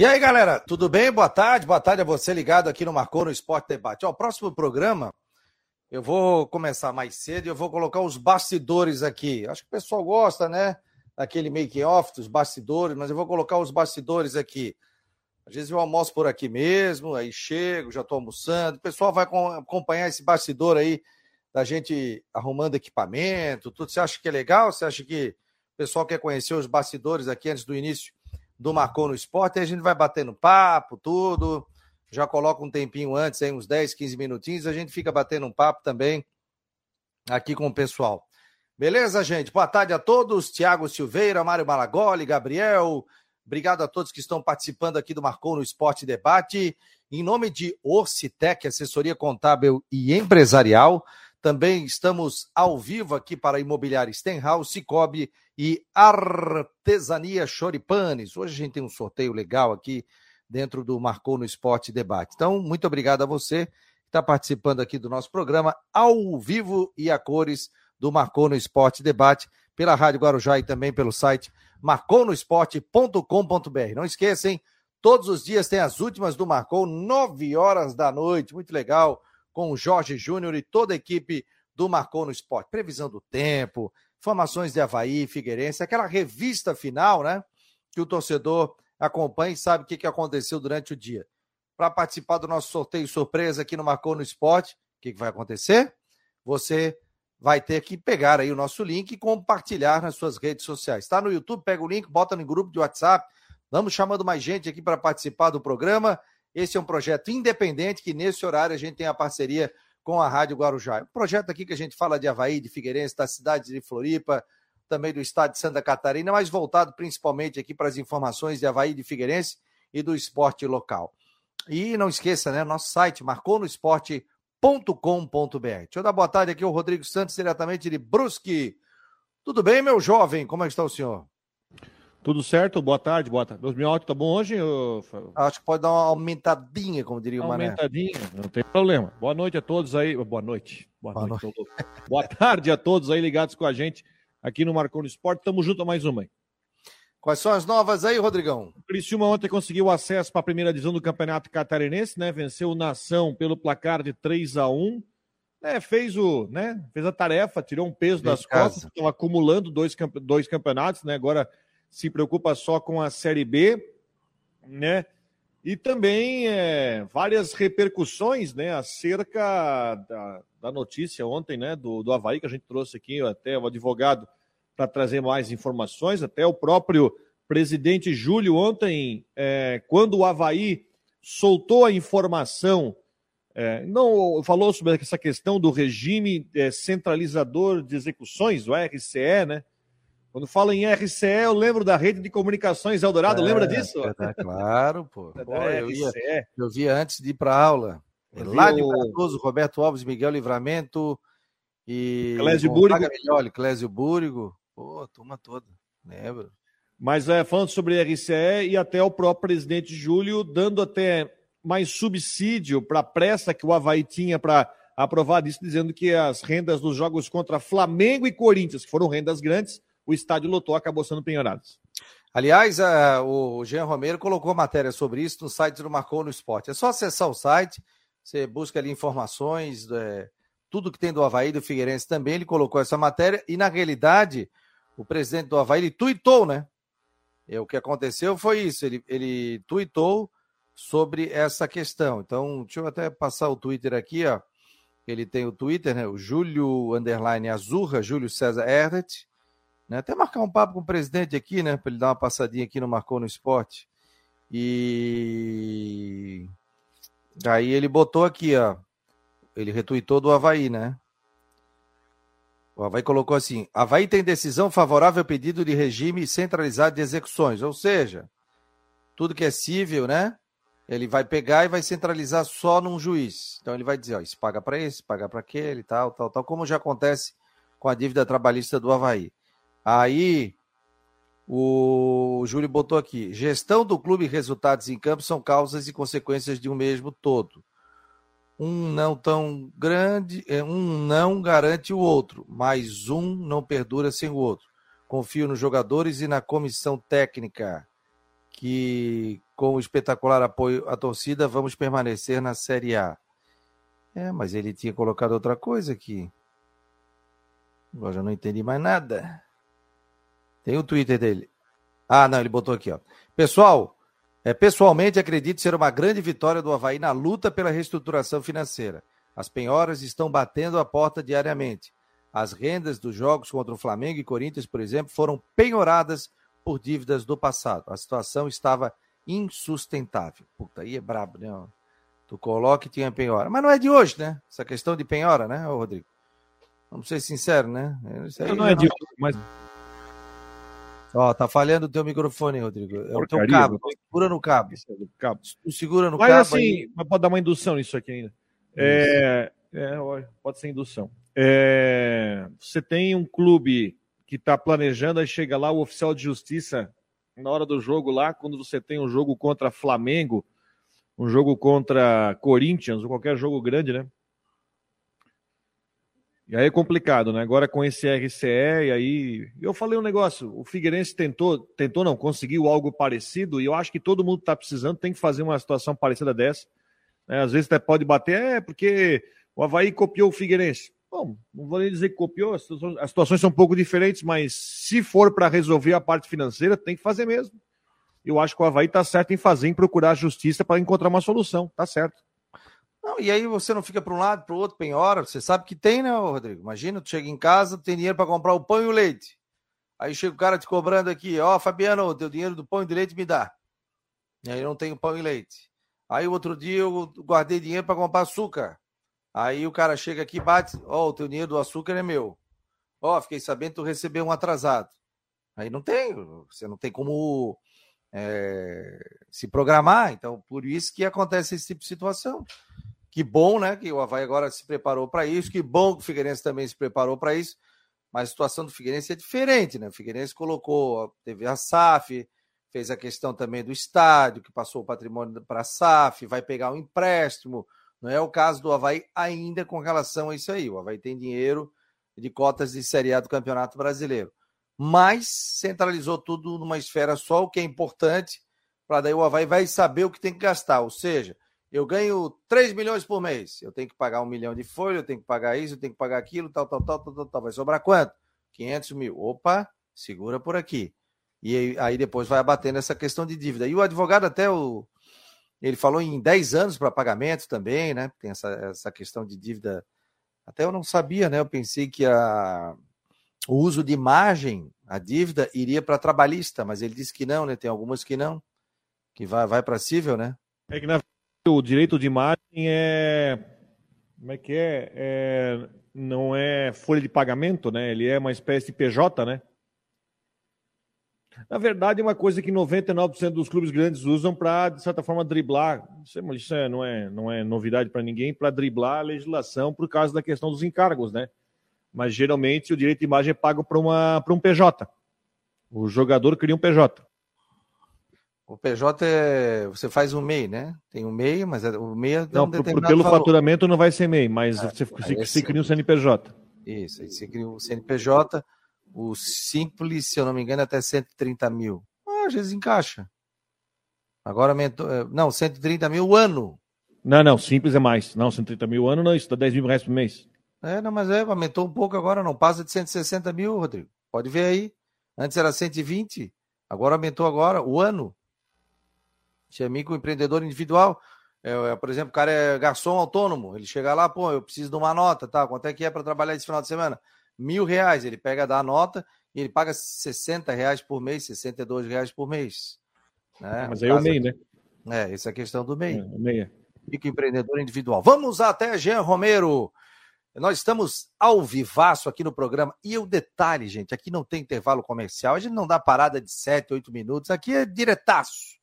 E aí, galera, tudo bem? Boa tarde, boa tarde a você ligado aqui no Marcou no Esporte Debate. Ó, o próximo programa, eu vou começar mais cedo e eu vou colocar os bastidores aqui. Acho que o pessoal gosta, né? Daquele make-off dos bastidores, mas eu vou colocar os bastidores aqui. Às vezes eu almoço por aqui mesmo, aí chego, já estou almoçando. O pessoal vai acompanhar esse bastidor aí da gente arrumando equipamento, tudo. Você acha que é legal? Você acha que o pessoal quer conhecer os bastidores aqui antes do início do Marcou no Esporte, aí a gente vai batendo papo, tudo. Já coloca um tempinho antes, aí uns 10, 15 minutinhos, a gente fica batendo um papo também aqui com o pessoal. Beleza, gente? Boa tarde a todos. Tiago Silveira, Mário Malagoli, Gabriel. Obrigado a todos que estão participando aqui do Marcou no Esporte Debate. Em nome de Orcitec, assessoria contábil e empresarial, também estamos ao vivo aqui para Imobiliária Stenhouse, Cicobi e Artesania Choripanes. Hoje a gente tem um sorteio legal aqui dentro do Marcou no Esporte Debate. Então, muito obrigado a você que está participando aqui do nosso programa ao vivo e a cores do Marcou no Esporte Debate pela Rádio Guarujá e também pelo site marconosport.com.br. Não esqueçam, todos os dias tem as últimas do Marcou, 9 horas da noite. Muito legal com o Jorge Júnior e toda a equipe do Marcou no Esporte. Previsão do tempo, informações de Havaí, Figueirense, aquela revista final, né? Que o torcedor acompanha e sabe o que, aconteceu durante o dia. Para participar do nosso sorteio surpresa aqui no Marcou no Esporte, o que, que vai acontecer? Você vai ter que pegar aí o nosso link e compartilhar nas suas redes sociais. Está no YouTube, pega o link, bota no grupo de WhatsApp. Vamos chamando mais gente aqui para participar do programa esse é um projeto independente que, nesse horário, a gente tem a parceria com a Rádio Guarujá. Um projeto aqui que a gente fala de Havaí, de Figueirense, da cidade de Floripa, também do estado de Santa Catarina, mas voltado principalmente aqui para as informações de Havaí, de Figueirense e do esporte local. E não esqueça, né? Nosso site marconosport.com.br. Deixa eu dar boa tarde aqui ao Rodrigo Santos, diretamente de Brusque. Tudo bem, meu jovem? Como é que está o senhor? Tudo certo? Boa tarde, boa tarde. Meu áudio tá bom hoje? Acho que pode dar uma aumentadinha, como diria o Mané. Aumentadinha, não tem problema. Boa noite a todos aí. Boa noite. Boa, boa noite. noite. boa tarde a todos aí ligados com a gente aqui no Marconi Esporte. Tamo junto a mais uma. Aí. Quais são as novas aí, Rodrigão? O Criciúma ontem conseguiu acesso para a primeira divisão do Campeonato Catarinense, né? Venceu o Nação pelo placar de 3 a 1 é, fez o, né? Fez a tarefa, tirou um peso das costas, estava acumulando dois, dois campeonatos, né? Agora se preocupa só com a Série B, né? E também é, várias repercussões, né, acerca da, da notícia ontem, né, do, do Havaí, que a gente trouxe aqui até o advogado para trazer mais informações, até o próprio presidente Júlio ontem, é, quando o Havaí soltou a informação, é, não falou sobre essa questão do regime é, centralizador de execuções, o RCE, né? Quando falo em RCE, eu lembro da rede de comunicações Eldorado, é, lembra disso? É, claro, pô. pô eu, ia, eu via antes de ir para aula. Lá de Cardoso, Roberto Alves, Miguel Livramento e. Clésio Búrigo. Miglioli, Clésio Búrigo. Pô, turma toda. Lembro. Mas é, falando sobre RCE e até o próprio presidente Júlio dando até mais subsídio para a pressa que o Havaí tinha para aprovar isso, dizendo que as rendas dos jogos contra Flamengo e Corinthians, que foram rendas grandes, o estádio lotou, acabou sendo penhorado. Aliás, uh, o Jean Romero colocou matéria sobre isso no site do Marcou no Esporte. É só acessar o site, você busca ali informações, é, tudo que tem do Havaí, do Figueirense também, ele colocou essa matéria, e na realidade, o presidente do Havaí, ele tuitou, né? E o que aconteceu foi isso, ele, ele tuitou sobre essa questão. Então, deixa eu até passar o Twitter aqui, ó. Ele tem o Twitter, né? O Júlio Underline Azurra, Júlio César Erdett, né? Até marcar um papo com o presidente aqui, né? Para ele dar uma passadinha aqui no Marcou no Esporte. E aí ele botou aqui, ó. Ele retuitou do Havaí, né? O Havaí colocou assim: Havaí tem decisão favorável ao pedido de regime centralizado de execuções. Ou seja, tudo que é cível, né? Ele vai pegar e vai centralizar só num juiz. Então ele vai dizer, ó, isso paga para esse, paga para aquele, tal, tal, tal, como já acontece com a dívida trabalhista do Havaí. Aí o Júlio botou aqui: gestão do clube e resultados em campo são causas e consequências de um mesmo todo. Um não tão grande, é, um não garante o outro, mas um não perdura sem o outro. Confio nos jogadores e na comissão técnica, que com o espetacular apoio à torcida vamos permanecer na Série A. É, mas ele tinha colocado outra coisa aqui. Agora já não entendi mais nada. Tem o Twitter dele. Ah, não, ele botou aqui, ó. Pessoal, é, pessoalmente acredito ser uma grande vitória do Havaí na luta pela reestruturação financeira. As penhoras estão batendo a porta diariamente. As rendas dos jogos contra o Flamengo e Corinthians, por exemplo, foram penhoradas por dívidas do passado. A situação estava insustentável. Puta, aí é brabo, né? Tu coloca e tinha penhora. Mas não é de hoje, né? Essa questão de penhora, né, Rodrigo? Vamos ser sinceros, né? Isso aí não, não é de hoje, mas. Ó, tá falhando o teu microfone, Rodrigo. É Porcaria, o teu cabo. Segura no cabo. É cabo. Tu segura no mas, cabo. Mas assim, aí... mas pode dar uma indução nisso aqui ainda. É, é, pode ser indução. É, você tem um clube que está planejando, aí chega lá o oficial de justiça na hora do jogo lá, quando você tem um jogo contra Flamengo, um jogo contra Corinthians, ou qualquer jogo grande, né? E aí é complicado, né? Agora com esse RCE, e aí. Eu falei um negócio: o Figueirense tentou, tentou não, conseguiu algo parecido, e eu acho que todo mundo está precisando, tem que fazer uma situação parecida dessa. É, às vezes até pode bater, é porque o Havaí copiou o Figueirense. Bom, não vou nem dizer que copiou, as situações são um pouco diferentes, mas se for para resolver a parte financeira, tem que fazer mesmo eu acho que o Havaí está certo em fazer, em procurar a justiça para encontrar uma solução. Tá certo. Não, e aí você não fica para um lado, para o outro, penhora. Você sabe que tem, né, Rodrigo? Imagina, tu chega em casa, tem dinheiro para comprar o pão e o leite. Aí chega o cara te cobrando aqui, ó, oh, Fabiano, teu dinheiro do pão e do leite me dá. E aí não tenho pão e leite. Aí outro dia eu guardei dinheiro para comprar açúcar. Aí o cara chega aqui e bate, ó, oh, o teu dinheiro do açúcar é meu. Ó, oh, fiquei sabendo que tu recebeu um atrasado. Aí não tem, você não tem como é, se programar. Então, por isso que acontece esse tipo de situação. Que bom, né? Que o Havaí agora se preparou para isso. Que bom que o Figueirense também se preparou para isso. Mas a situação do Figueirense é diferente, né? O Figueirense colocou, teve a SAF, fez a questão também do estádio, que passou o patrimônio para a SAF, vai pegar um empréstimo. Não é o caso do Havaí ainda com relação a isso aí. O Havaí tem dinheiro de cotas de Série A do Campeonato Brasileiro mas centralizou tudo numa esfera só, o que é importante, para daí o Havaí vai saber o que tem que gastar. Ou seja, eu ganho 3 milhões por mês, eu tenho que pagar um milhão de folha, eu tenho que pagar isso, eu tenho que pagar aquilo, tal, tal, tal, tal, tal, tal. vai sobrar quanto? 500 mil. Opa, segura por aqui. E aí depois vai abatendo essa questão de dívida. E o advogado até o ele falou em 10 anos para pagamento também, né? Tem essa, essa questão de dívida. Até eu não sabia, né? Eu pensei que a, o uso de imagem, a dívida, iria para trabalhista, mas ele disse que não, né? Tem algumas que não, que vai, vai para cível, né? É que na o direito de imagem é. Como é que é? é? Não é folha de pagamento, né? Ele é uma espécie de PJ, né? Na verdade, é uma coisa que 99% dos clubes grandes usam para, de certa forma, driblar. Isso, é, é, não, é, não é novidade para ninguém, para driblar a legislação por causa da questão dos encargos, né? mas geralmente o direito de imagem é pago para um PJ. O jogador cria um PJ. O PJ é. Você faz um MEI, né? Tem um MEI, mas é, o MEI é não, um pelo valor. faturamento não vai ser MEI, mas ah, você, você, você cria um CNPJ. Isso, aí você cria um CNPJ, o simples, se eu não me engano, é até 130 mil. Ah, às vezes encaixa. Agora aumentou. É, não, 130 mil o ano. Não, não, simples é mais. Não, 130 mil o ano não, isso dá 10 mil reais por mês. É, não, mas é, aumentou um pouco agora, não passa de 160 mil, Rodrigo. Pode ver aí. Antes era 120, agora aumentou agora, o ano. Tinha empreendedor individual. É, é, por exemplo, o cara é garçom autônomo. Ele chega lá, pô, eu preciso de uma nota, tá? Quanto é que é para trabalhar esse final de semana? Mil reais. Ele pega, dá a nota e ele paga 60 reais por mês, 62 reais por mês. Né? Mas aí é o MEI, né? É, essa é a questão do MEI. É, o MEI. É. Microempreendedor individual. Vamos até Jean Romero. Nós estamos ao vivaço aqui no programa. E o detalhe, gente, aqui não tem intervalo comercial, a gente não dá parada de 7, 8 minutos, aqui é diretaço.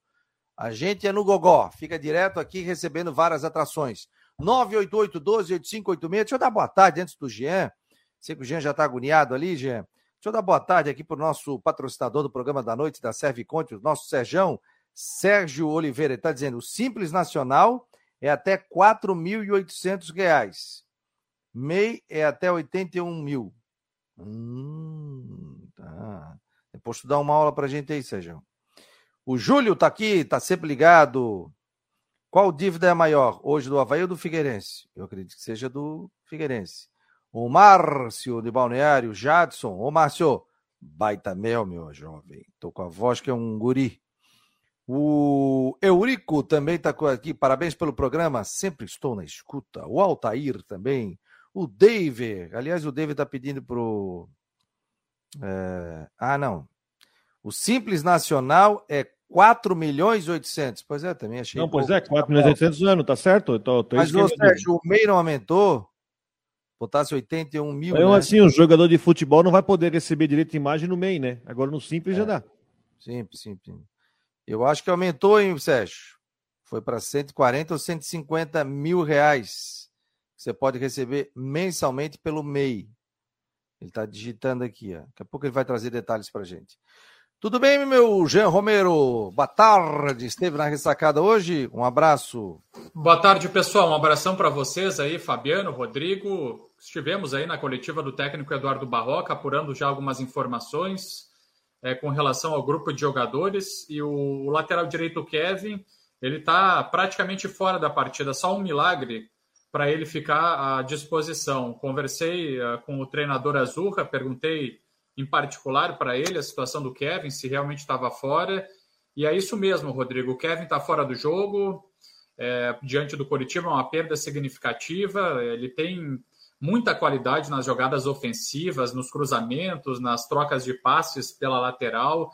A gente é no gogó, fica direto aqui recebendo várias atrações. 988-12-8586. Deixa eu dar boa tarde antes do Jean. Sei que o Jean já está agoniado ali, Jean. Deixa eu dar boa tarde aqui para o nosso patrocinador do programa da noite da Serviconte, o nosso Serjão, Sérgio Oliveira. Ele está dizendo: o Simples Nacional é até R$ 4.800. MEI é até 81 mil. Hum, tá. Depois tu dá uma aula pra gente aí, Sérgio. O Júlio tá aqui, tá sempre ligado. Qual dívida é maior, hoje do Havaí ou do Figueirense? Eu acredito que seja do Figueirense. O Márcio de Balneário, Jadson. Ô, Márcio, baita mel, meu jovem. Tô com a voz que é um guri. O Eurico também está aqui. Parabéns pelo programa. Sempre estou na escuta. O Altair também. O David. Aliás, o David está pedindo pro. É... Ah, não. O Simples Nacional é 4 milhões e 800. Pois é, também achei. Não, pois é, 4 milhões e 800 anos, tá certo? Tô, tô Mas, ô, Sérgio, o MEI não aumentou? Botasse 81 mil. Então, né? assim, o jogador de futebol não vai poder receber direito de imagem no MEI, né? Agora no Simples é. já dá. Simples, simples. Eu acho que aumentou, hein, Sérgio? Foi para 140 ou 150 mil reais. Você pode receber mensalmente pelo MEI. Ele está digitando aqui. Ó. Daqui a pouco ele vai trazer detalhes para gente. Tudo bem, meu Jean Romero? Boa tarde. Esteve na ressacada hoje? Um abraço. Boa tarde, pessoal. Um abração para vocês aí, Fabiano, Rodrigo. Estivemos aí na coletiva do técnico Eduardo Barroca, apurando já algumas informações é, com relação ao grupo de jogadores. E o, o lateral direito, Kevin, ele está praticamente fora da partida. Só um milagre para ele ficar à disposição. Conversei uh, com o treinador Azurra, perguntei em particular para ele a situação do Kevin, se realmente estava fora. E é isso mesmo, Rodrigo. O Kevin está fora do jogo. É, diante do Coritiba, é uma perda significativa. Ele tem muita qualidade nas jogadas ofensivas, nos cruzamentos, nas trocas de passes pela lateral.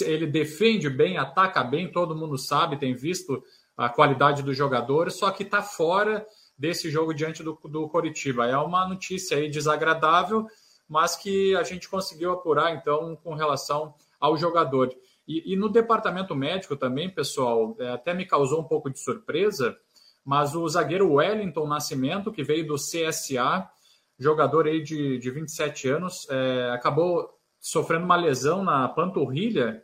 Ele defende bem, ataca bem, todo mundo sabe, tem visto a qualidade do jogador, só que está fora desse jogo diante do, do Coritiba. É uma notícia aí desagradável, mas que a gente conseguiu apurar, então, com relação ao jogador. E, e no departamento médico também, pessoal, é, até me causou um pouco de surpresa, mas o zagueiro Wellington Nascimento, que veio do CSA, jogador aí de, de 27 anos, é, acabou sofrendo uma lesão na panturrilha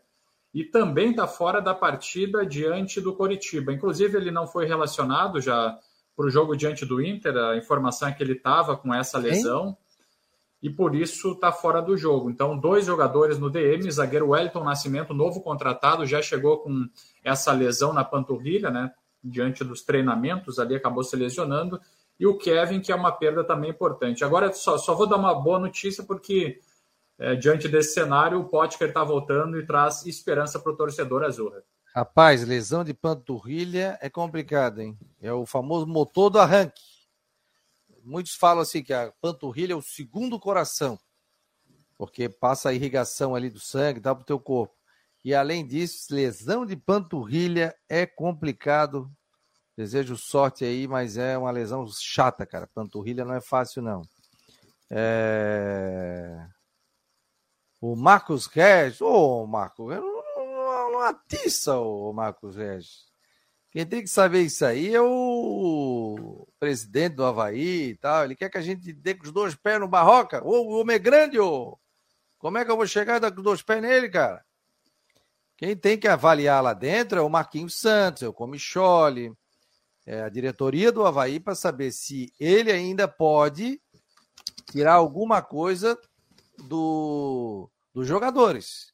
e também está fora da partida diante do Coritiba. Inclusive, ele não foi relacionado já para o jogo diante do Inter, a informação é que ele estava com essa lesão. Hein? E por isso está fora do jogo. Então, dois jogadores no DM, zagueiro Wellington Nascimento, novo contratado, já chegou com essa lesão na panturrilha, né? Diante dos treinamentos, ali acabou se lesionando. E o Kevin, que é uma perda também importante. Agora, só, só vou dar uma boa notícia, porque é, diante desse cenário, o Potker está voltando e traz esperança para o torcedor azul. Rapaz, lesão de panturrilha é complicado, hein? É o famoso motor do arranque muitos falam assim que a panturrilha é o segundo coração, porque passa a irrigação ali do sangue, dá para o teu corpo. E além disso, lesão de panturrilha é complicado. Desejo sorte aí, mas é uma lesão chata, cara. Panturrilha não é fácil, não. É... O Marcos Regis, ô oh, Marcos, não, não, não atiça o Marcos Regis. Quem tem que saber isso aí é o presidente do Havaí e tal. Ele quer que a gente dê com os dois pés no barroca. Ô, o homem é grande, ô. Como é que eu vou chegar e dar com os dois pés nele, cara? Quem tem que avaliar lá dentro é o Marquinhos Santos, é o Comichole, é a diretoria do Havaí para saber se ele ainda pode tirar alguma coisa do, dos jogadores,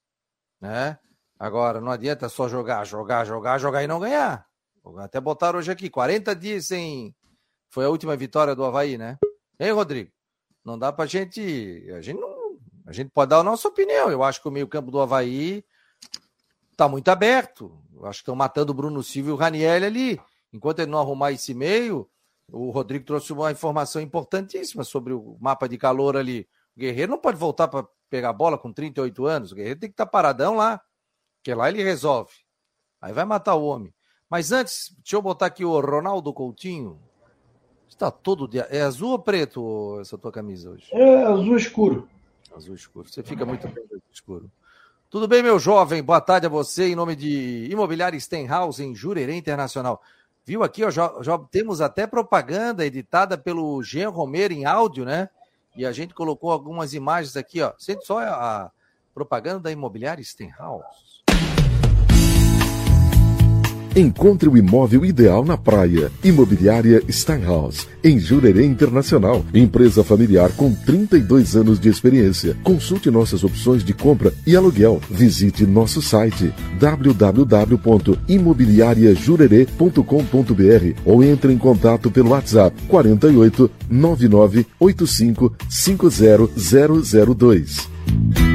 né? Agora, não adianta só jogar, jogar, jogar, jogar e não ganhar. Até botaram hoje aqui, 40 dias sem. Foi a última vitória do Havaí, né? Hein, Rodrigo? Não dá pra gente. A gente não. A gente pode dar a nossa opinião. Eu acho que o meio-campo do Havaí tá muito aberto. Eu acho que estão matando o Bruno Silva e o Raniel ali. Enquanto ele não arrumar esse meio, o Rodrigo trouxe uma informação importantíssima sobre o mapa de calor ali. O Guerreiro não pode voltar para pegar bola com 38 anos. O Guerreiro tem que estar tá paradão lá. Porque lá ele resolve. Aí vai matar o homem. Mas antes, deixa eu botar aqui o Ronaldo Coutinho. Está todo dia. É azul ou preto essa tua camisa hoje? É azul escuro. Azul escuro. Você fica muito bem azul escuro. Tudo bem, meu jovem? Boa tarde a você, em nome de Imobiliária Stenhouse, em Jurerê Internacional. Viu aqui, ó, já, já, temos até propaganda editada pelo Jean Romero em áudio, né? E a gente colocou algumas imagens aqui, ó. Sente só a propaganda da Imobiliária Stenhouse. Encontre o imóvel ideal na praia. Imobiliária Steinhaus, em Jurerê Internacional. Empresa familiar com 32 anos de experiência. Consulte nossas opções de compra e aluguel. Visite nosso site www.imobiliariajurerê.com.br ou entre em contato pelo WhatsApp 48 99 85 50002.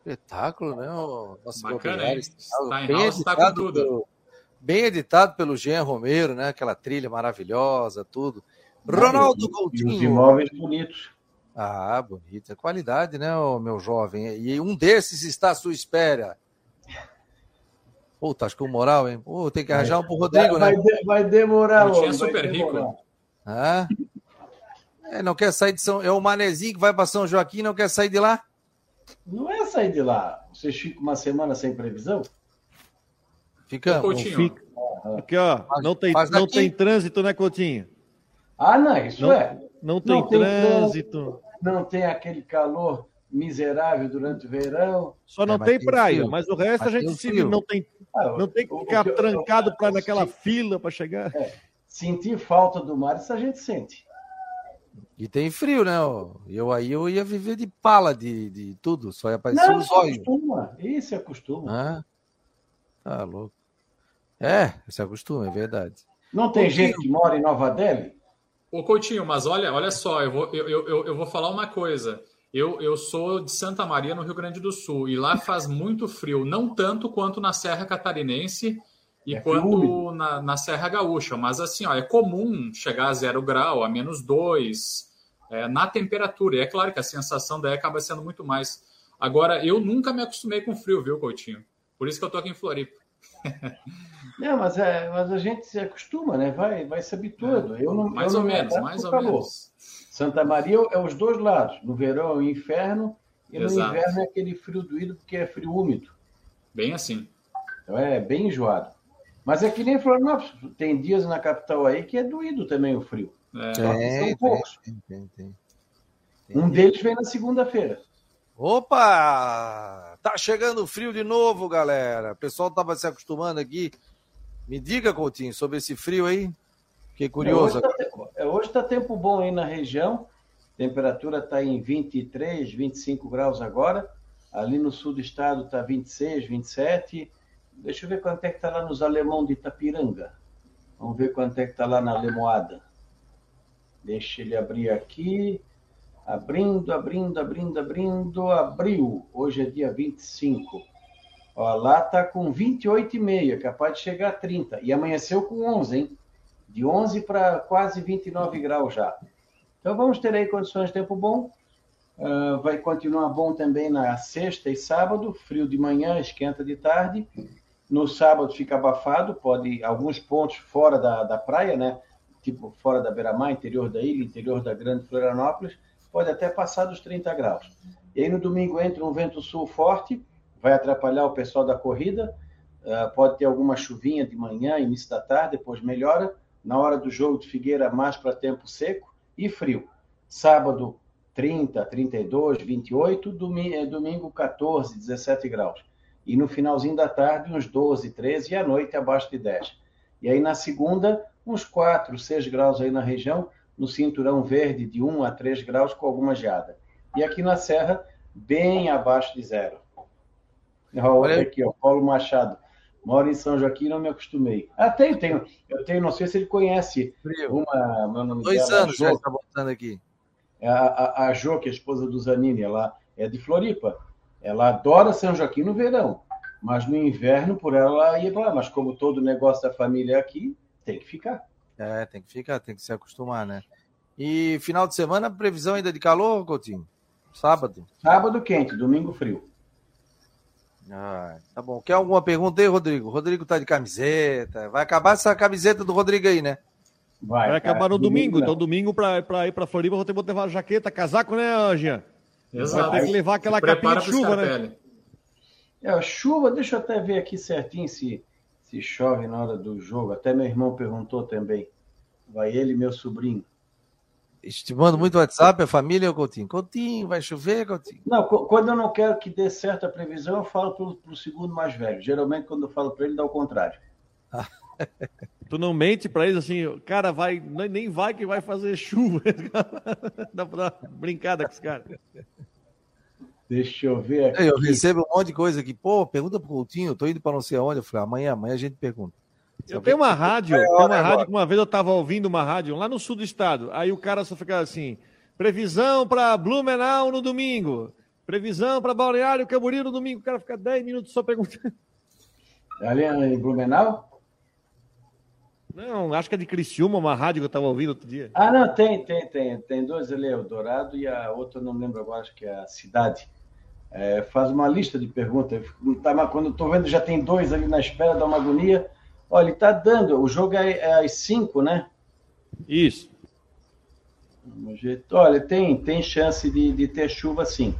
Espetáculo, né? O nosso Bacana, hein? bem editado, tá tudo. Pelo, bem editado pelo Jean Romero, né? Aquela trilha maravilhosa, tudo. Ronaldo Coutinho. os imóveis bonitos. Ah, bonita. Qualidade, né, meu jovem? E um desses está à sua espera. Puta, acho que o moral, hein? Pô, tem que arranjar um pro Rodrigo, vai, né? Vai, vai demorar, mano. É super rico. Ah? É, não quer sair de São... É o Manezinho que vai para São Joaquim não quer sair de lá? Não é sair de lá. Vocês ficam uma semana sem previsão? Fica. Fica. Aqui, ó. Não tem, não tem trânsito, né, Coutinho? Ah, não, isso não, é. Não tem, não tem trânsito. Não tem aquele calor miserável durante o verão. Só não é, tem praia, frio. mas o resto mas a gente se não tem, ah, não tem que ficar o, trancado para naquela fila para chegar. É, sentir falta do mar, isso a gente sente. E tem frio, né? Eu aí eu ia viver de pala de, de tudo, só ia aparecer Não, os olhos. Acostuma. Isso acostuma. Ah, tá louco. É, se acostuma, é verdade. Não tem Coutinho. gente que mora em Nova Delhi? Ô Coutinho, mas olha, olha só, eu vou, eu, eu, eu vou falar uma coisa. Eu, eu sou de Santa Maria, no Rio Grande do Sul, e lá faz muito frio, não tanto quanto na Serra Catarinense e é quanto na, na Serra Gaúcha, mas assim, ó, é comum chegar a zero grau, a menos dois, é, na temperatura. E é claro que a sensação daí acaba sendo muito mais. Agora, eu nunca me acostumei com frio, viu, Coutinho? Por isso que eu tô aqui em Floripa. Não, mas, é, mas a gente se acostuma, né? Vai, vai se habituando. Eu não, mais eu ou menos, mais ou calor. menos. Santa Maria é os dois lados. No verão é o inferno e no Exato. inverno é aquele frio doído porque é frio úmido. Bem assim. Então é bem enjoado. Mas é que nem Florianópolis. Tem dias na capital aí que é doído também o frio. É, são poucos. Tem, tem, tem, um deles vem na segunda-feira. Opa! Tá chegando frio de novo, galera. O pessoal tava se acostumando aqui. Me diga, Coutinho, sobre esse frio aí. Fiquei curioso. É, hoje está tá tempo bom aí na região. Temperatura está em 23, 25 graus agora. Ali no sul do estado está 26, 27. Deixa eu ver quanto é que está lá nos Alemão de Itapiranga. Vamos ver quanto é que está lá na Lemoada. Deixa ele abrir aqui. Abrindo, abrindo, abrindo, abrindo. Abriu. Hoje é dia 25. Ó, lá está com 28,5, capaz de chegar a 30. E amanheceu com 11, hein? De 11 para quase 29 graus já. Então vamos ter aí condições de tempo bom. Uh, vai continuar bom também na sexta e sábado. Frio de manhã, esquenta de tarde. No sábado fica abafado, pode alguns pontos fora da, da praia, né? Tipo fora da beira-mar, interior da ilha, interior da Grande Florianópolis, pode até passar dos 30 graus. E aí no domingo entra um vento sul forte, vai atrapalhar o pessoal da corrida, uh, pode ter alguma chuvinha de manhã, início da tarde, depois melhora. Na hora do jogo de Figueira, mais para tempo seco e frio. Sábado, 30, 32, 28, domingo, domingo 14, 17 graus. E no finalzinho da tarde, uns 12, 13, e à noite abaixo de 10. E aí na segunda, uns 4, 6 graus aí na região, no cinturão verde de 1 a 3 graus com alguma geada. E aqui na Serra, bem abaixo de zero. Olha aqui, ó, Paulo Machado. Moro em São Joaquim, não me acostumei. Ah, tenho, tenho. Eu tenho, não sei se ele conhece uma. Meu nome Dois dela, anos já está botando aqui. É a, a, a Jo, que é a esposa do Zanini, ela é de Floripa. Ela adora São Joaquim no verão, mas no inverno, por ela, ela ia para lá. Mas como todo negócio da família é aqui, tem que ficar. É, tem que ficar, tem que se acostumar, né? E final de semana, previsão ainda de calor, Coutinho? Sábado? Sábado quente, domingo frio. Ah, tá bom. Quer alguma pergunta aí, Rodrigo? Rodrigo tá de camiseta. Vai acabar essa camiseta do Rodrigo aí, né? Vai, Vai acabar no domingo, domingo então domingo para pra ir para Floripa vou ter que levar jaqueta, casaco, né, Jean? Exato. Vai ter que levar aquela capinha de chuva, né? É, chuva, deixa eu até ver aqui certinho se se chove na hora do jogo. Até meu irmão perguntou também. Vai ele e meu sobrinho. Estimando muito o WhatsApp, a família, o Coutinho. Coutinho, vai chover, Coutinho? Não, quando eu não quero que dê certo a previsão, eu falo para o segundo mais velho. Geralmente, quando eu falo para ele, dá o contrário. tu não mente para eles assim, cara, vai, nem vai que vai fazer chuva. Dá pra dar brincada com esse cara. Deixa eu ver aqui. Eu recebo um monte de coisa aqui. Pô, pergunta pro Coutinho, tô indo para não sei aonde. Eu falei, amanhã, amanhã a gente pergunta. Eu tenho uma rádio, é, tem uma rádio que uma vez eu estava ouvindo uma rádio lá no sul do estado. Aí o cara só ficava assim: previsão para Blumenau no domingo, previsão para Balneário Camboriú no domingo. O cara fica 10 minutos só perguntando. Ali em Blumenau? Não, acho que é de Criciúma, uma rádio que eu estava ouvindo outro dia. Ah, não, tem, tem, tem. Tem dois ali, o Dourado e a outra, não lembro agora, acho que é a Cidade. É, faz uma lista de perguntas. Tá, quando eu estou vendo, já tem dois ali na espera, dá uma agonia. Olha, ele está dando. O jogo é, é às 5, né? Isso. Olha, tem, tem chance de, de ter chuva sim.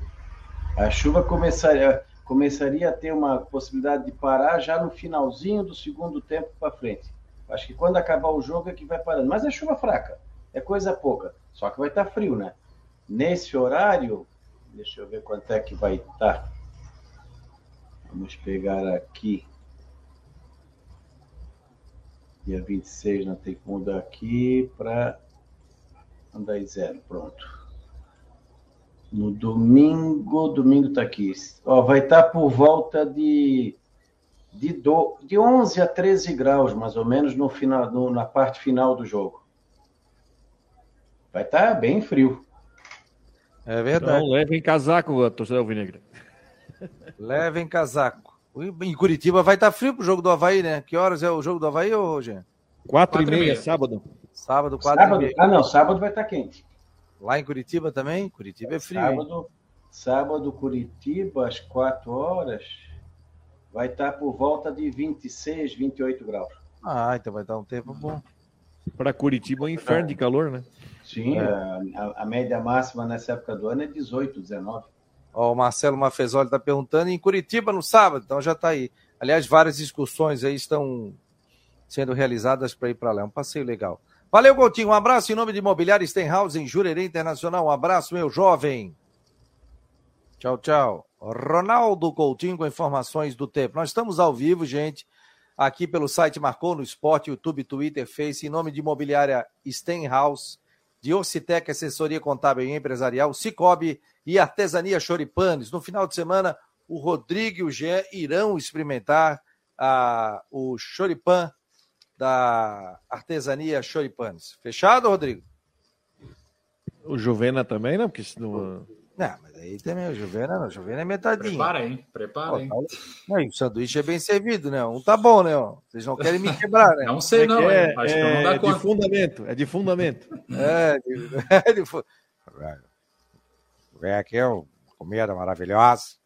A chuva começaria, começaria a ter uma possibilidade de parar já no finalzinho do segundo tempo para frente. Acho que quando acabar o jogo é que vai parando. Mas é chuva fraca, é coisa pouca. Só que vai estar tá frio, né? Nesse horário, deixa eu ver quanto é que vai estar. Vamos pegar aqui dia 26 nós temos que mudar aqui para andar em zero, pronto. No domingo, domingo está aqui. Ó, vai estar tá por volta de, de, do, de 11 a 13 graus, mais ou menos, no final, no, na parte final do jogo. Vai estar tá bem frio. É verdade. Então, levem casaco, torcedor Alvinegra. Levem casaco. Em Curitiba vai estar frio pro jogo do Havaí, né? Que horas é o jogo do Havaí, ô Rogério? Quatro, quatro e meia, sábado. Sábado, quatro sábado? e meia. Ah, não, sábado vai estar tá quente. Lá em Curitiba também? Curitiba é frio. Sábado, sábado Curitiba, às quatro horas, vai estar tá por volta de 26, 28 graus. Ah, então vai dar um tempo bom. Para Curitiba é um inferno de calor, né? Sim, é. a, a média máxima nessa época do ano é 18, 19. Ó, o Marcelo Mafezoli está perguntando em Curitiba no sábado, então já está aí. Aliás, várias excursões aí estão sendo realizadas para ir para lá. É um passeio legal. Valeu, Coutinho. Um abraço em nome de Imobiliário Stenhouse em Jurerê Internacional. Um abraço, meu jovem. Tchau, tchau. Ronaldo Coutinho com informações do tempo. Nós estamos ao vivo, gente, aqui pelo site Marcou no Esporte, YouTube, Twitter, Face, em nome de Imobiliária Stenhouse, de Orcitec, assessoria contábil e empresarial, Cicobi e Artesania Choripanes. No final de semana, o Rodrigo e o Jean irão experimentar ah, o choripan da Artesania Choripanes. Fechado, Rodrigo? O Juvena também, não? Porque senão... Não, mas aí também o Juvena, não. O Juvena é metadinho. Prepara, hein? Prepara, hein? Tá... Não, o sanduíche é bem servido, né? Um tá bom, né? Vocês não querem me quebrar, né? Não sei, não. É, Acho é, que não dá é conta. de fundamento. É de fundamento. É, de, é de, Vem aqui, ó, comida maravilhosa.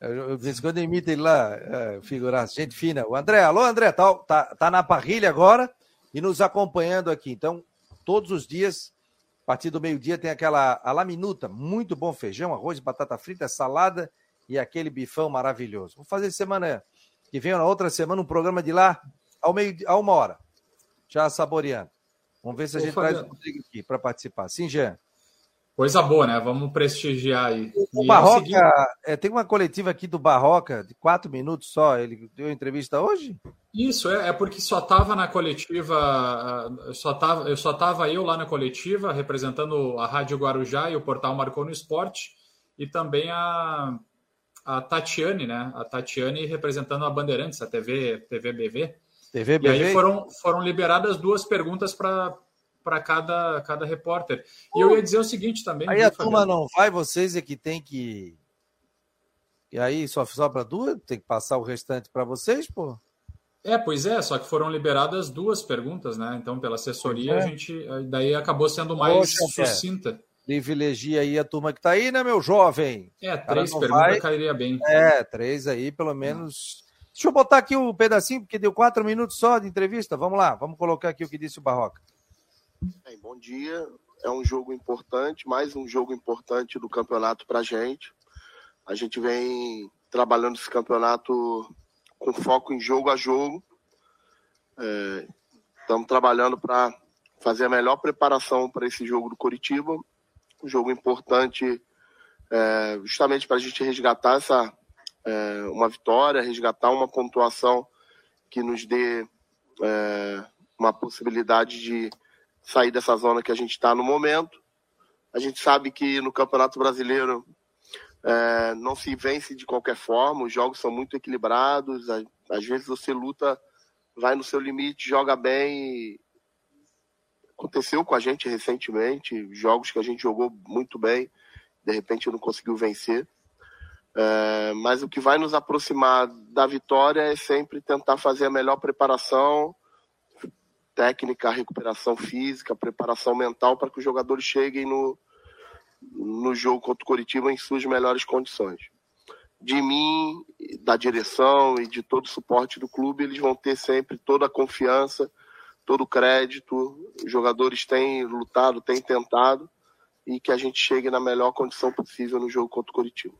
Eu, de vez em quando imita ele lá, é, figura, gente fina. O André, alô André, tá, tá, tá na parrilha agora e nos acompanhando aqui. Então, todos os dias, partir do meio-dia, tem aquela a laminuta, muito bom feijão, arroz, batata frita, salada e aquele bifão maravilhoso. Vou fazer semana que vem, na outra semana, um programa de lá ao meio, a uma hora, já saboreando. Vamos ver se a gente traz o Rodrigo aqui para participar. Sim, Jean. Coisa boa, né? Vamos prestigiar aí. O e Barroca, é, tem uma coletiva aqui do Barroca, de quatro minutos só. Ele deu entrevista hoje? Isso, é, é porque só estava na coletiva, só tava, eu só estava eu lá na coletiva, representando a Rádio Guarujá e o portal Marcou no Esporte, e também a, a Tatiane, né? A Tatiane representando a Bandeirantes, a TV, TV BV. TV BV. E aí foram, foram liberadas duas perguntas para para cada, cada repórter. E eu ia dizer o seguinte também. Aí a turma não vai, vocês é que tem que. E aí só sobra duas? Tem que passar o restante para vocês, pô? É, pois é, só que foram liberadas duas perguntas, né? Então, pela assessoria, é. a gente daí acabou sendo mais Poxa, sucinta. É. Privilegia aí a turma que tá aí, né, meu jovem? É, três perguntas vai. cairia bem. É, três aí, pelo menos. Deixa eu botar aqui o um pedacinho, porque deu quatro minutos só de entrevista. Vamos lá, vamos colocar aqui o que disse o Barroca. Bem, bom dia. É um jogo importante, mais um jogo importante do campeonato para a gente. A gente vem trabalhando esse campeonato com foco em jogo a jogo. É, estamos trabalhando para fazer a melhor preparação para esse jogo do Coritiba, um jogo importante é, justamente para a gente resgatar essa é, uma vitória, resgatar uma pontuação que nos dê é, uma possibilidade de sair dessa zona que a gente está no momento. A gente sabe que no Campeonato Brasileiro é, não se vence de qualquer forma, os jogos são muito equilibrados, às vezes você luta, vai no seu limite, joga bem. Aconteceu com a gente recentemente, jogos que a gente jogou muito bem, de repente não conseguiu vencer. É, mas o que vai nos aproximar da vitória é sempre tentar fazer a melhor preparação técnica, recuperação física, preparação mental para que os jogadores cheguem no, no jogo contra o Coritiba em suas melhores condições. De mim, da direção e de todo o suporte do clube, eles vão ter sempre toda a confiança, todo o crédito. Os jogadores têm lutado, têm tentado e que a gente chegue na melhor condição possível no jogo contra o Coritiba.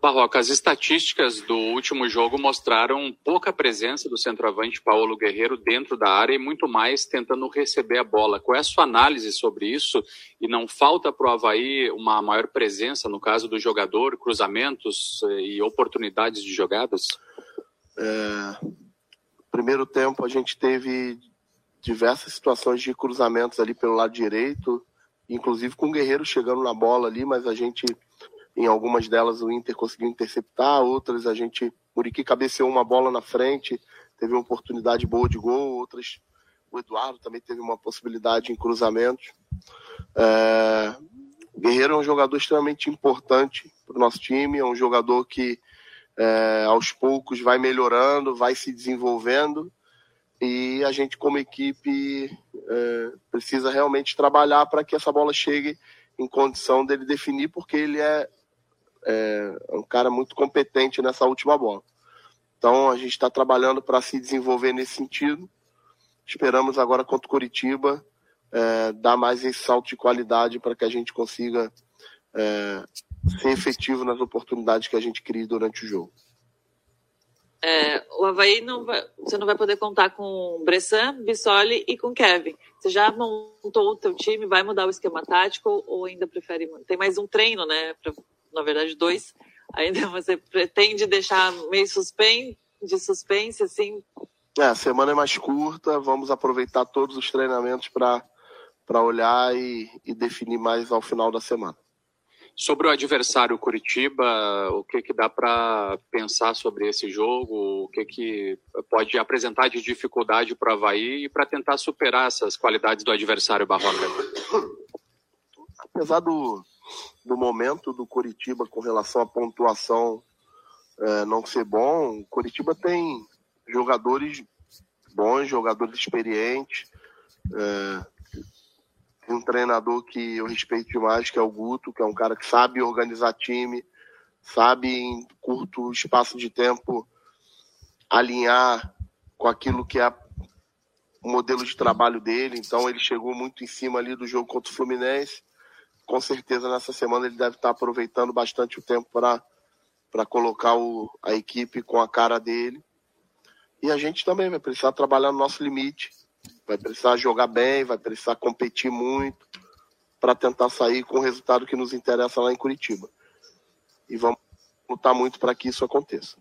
Barroca, as estatísticas do último jogo mostraram pouca presença do centroavante Paulo Guerreiro dentro da área e muito mais tentando receber a bola. Qual é a sua análise sobre isso? E não falta para o Havaí uma maior presença, no caso do jogador, cruzamentos eh, e oportunidades de jogadas? É, primeiro tempo a gente teve diversas situações de cruzamentos ali pelo lado direito, inclusive com o Guerreiro chegando na bola ali, mas a gente em algumas delas o Inter conseguiu interceptar, outras a gente. Muriqui cabeceou uma bola na frente, teve uma oportunidade boa de gol, outras. O Eduardo também teve uma possibilidade em cruzamentos. É... Guerreiro é um jogador extremamente importante para o nosso time, é um jogador que é, aos poucos vai melhorando, vai se desenvolvendo e a gente como equipe é, precisa realmente trabalhar para que essa bola chegue em condição dele definir, porque ele é é um cara muito competente nessa última bola. Então a gente está trabalhando para se desenvolver nesse sentido. Esperamos agora contra o Curitiba é, dar mais esse salto de qualidade para que a gente consiga é, ser efetivo nas oportunidades que a gente cria durante o jogo. É, o Havaí não vai, você não vai poder contar com Bressan, Bissoli e com Kevin. Você já montou o teu time, vai mudar o esquema tático ou ainda prefere? Tem mais um treino, né, pra na verdade dois, ainda você pretende deixar meio suspense, de suspense, assim? É, a semana é mais curta, vamos aproveitar todos os treinamentos para olhar e, e definir mais ao final da semana. Sobre o adversário Curitiba, o que, que dá para pensar sobre esse jogo? O que, que pode apresentar de dificuldade para o Havaí e para tentar superar essas qualidades do adversário Barroca? Apesar do, do momento do Curitiba com relação à pontuação é, não ser bom, o Curitiba tem jogadores bons, jogadores experientes. É, um treinador que eu respeito demais, que é o Guto, que é um cara que sabe organizar time, sabe em curto espaço de tempo alinhar com aquilo que é o modelo de trabalho dele. Então ele chegou muito em cima ali do jogo contra o Fluminense com certeza nessa semana ele deve estar aproveitando bastante o tempo para colocar o, a equipe com a cara dele. E a gente também vai precisar trabalhar no nosso limite, vai precisar jogar bem, vai precisar competir muito para tentar sair com o resultado que nos interessa lá em Curitiba. E vamos lutar muito para que isso aconteça.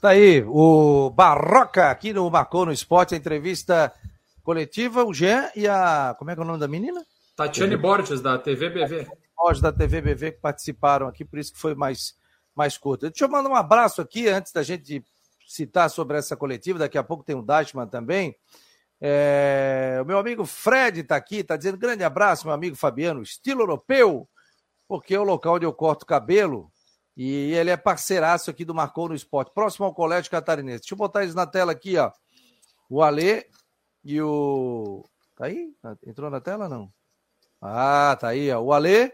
Tá aí, o Barroca aqui no Marcou no Esporte, a entrevista coletiva, o Jean e a. Como é que é o nome da menina? Tatiane Borges, da TVBV. Borges, da TVBV, que participaram aqui, por isso que foi mais, mais curto. Deixa eu mandar um abraço aqui, antes da gente citar sobre essa coletiva, daqui a pouco tem o Dashman também. É, o meu amigo Fred está aqui, está dizendo grande abraço, meu amigo Fabiano, estilo europeu, porque é o local onde eu corto cabelo e ele é parceiraço aqui do Marcou no Esporte, próximo ao Colégio Catarinense. Deixa eu botar eles na tela aqui, ó. O Alê e o. Tá aí? Entrou na tela não? Ah, tá aí, ó. O Alê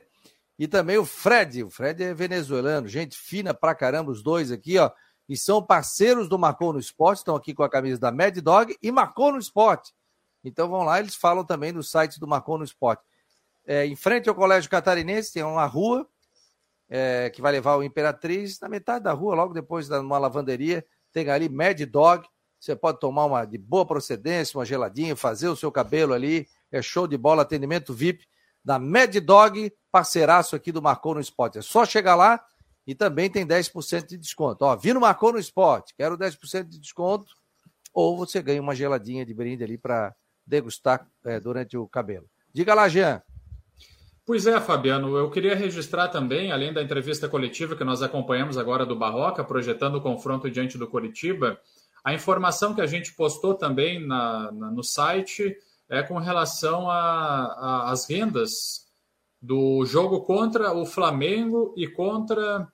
e também o Fred. O Fred é venezuelano, gente fina pra caramba, os dois aqui, ó. E são parceiros do Marcou no Esporte, estão aqui com a camisa da Mad Dog e Marcou no Esporte. Então vão lá, eles falam também no site do Marcou no Esporte. É, em frente ao Colégio Catarinense tem uma rua é, que vai levar o Imperatriz. Na metade da rua, logo depois de uma lavanderia, tem ali Mad Dog. Você pode tomar uma de boa procedência, uma geladinha, fazer o seu cabelo ali é show de bola, atendimento VIP da Mad Dog, parceiraço aqui do Marcou no Esporte. É só chegar lá e também tem 10% de desconto. Ó, vindo Marcou no Esporte, quero 10% de desconto, ou você ganha uma geladinha de brinde ali para degustar é, durante o cabelo. Diga lá, Jean. Pois é, Fabiano, eu queria registrar também, além da entrevista coletiva que nós acompanhamos agora do Barroca, projetando o confronto diante do Coritiba, a informação que a gente postou também na, na, no site é com relação às rendas do jogo contra o Flamengo e contra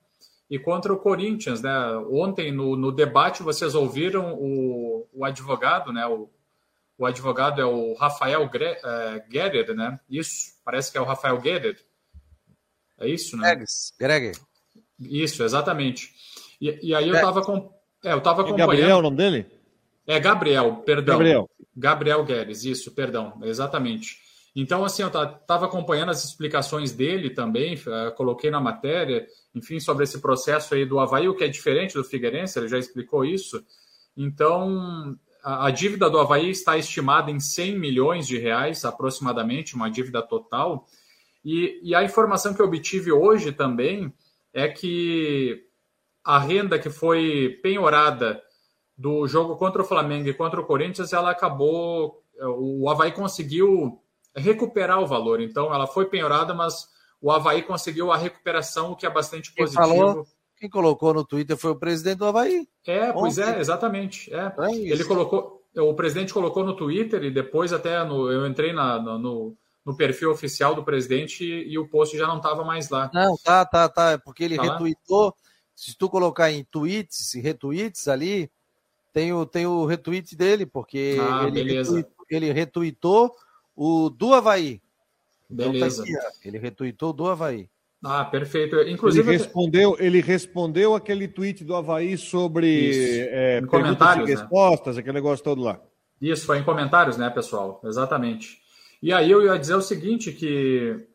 e contra o Corinthians, né? Ontem no, no debate vocês ouviram o, o advogado, né? O, o advogado é o Rafael Guedes, é, né? Isso, parece que é o Rafael Guedes. É isso, né? Greg. Isso, exatamente. E, e aí eu estava com, é, eu tava acompanhando. É Gabriel o nome dele? É Gabriel, perdão. Gabriel. Gabriel Guedes, isso, perdão, exatamente. Então, assim, eu estava acompanhando as explicações dele também, uh, coloquei na matéria, enfim, sobre esse processo aí do Havaí, o que é diferente do Figueirense, ele já explicou isso. Então, a, a, dívida do Havaí está estimada em 100 milhões de reais, aproximadamente, uma dívida total. E, e a informação que eu obtive hoje também é que a renda que foi penhorada do jogo contra o Flamengo e contra o Corinthians, ela acabou. O Havaí conseguiu recuperar o valor. Então, ela foi penhorada, mas o Havaí conseguiu a recuperação, o que é bastante positivo. Quem falou, quem colocou no Twitter foi o presidente do Havaí. É, pois é, exatamente. É. é Ele colocou, o presidente colocou no Twitter e depois até no, eu entrei na, no, no, perfil oficial do presidente e, e o post já não estava mais lá. Não, tá, tá, tá. É porque ele tá retweetou. Lá? Se tu colocar em tweets, retweets ali, tem o, tem o retweet dele, porque ah, ele, retweetou, ele retweetou o do Havaí. Beleza. Então, tá aqui, ele retweetou do Havaí. Ah, perfeito. Inclusive, ele respondeu, ele respondeu aquele tweet do Havaí sobre é, comentários, e né? respostas, né? aquele negócio todo lá. Isso, foi em comentários, né, pessoal? Exatamente. E aí eu ia dizer o seguinte, que,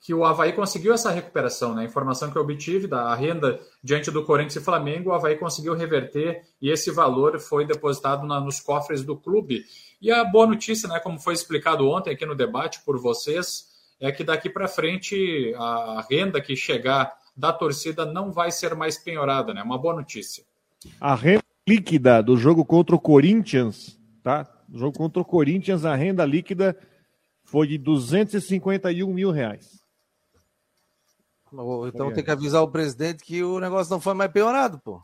que o Havaí conseguiu essa recuperação, né? A informação que eu obtive da renda diante do Corinthians e Flamengo, o Havaí conseguiu reverter e esse valor foi depositado na, nos cofres do clube. E a boa notícia, né, como foi explicado ontem aqui no debate por vocês, é que daqui para frente a renda que chegar da torcida não vai ser mais penhorada, né? Uma boa notícia. A renda líquida do jogo contra o Corinthians, tá? O jogo contra o Corinthians, a renda líquida foi de 251 mil reais. Então tem que avisar o presidente que o negócio não foi mais piorado, pô.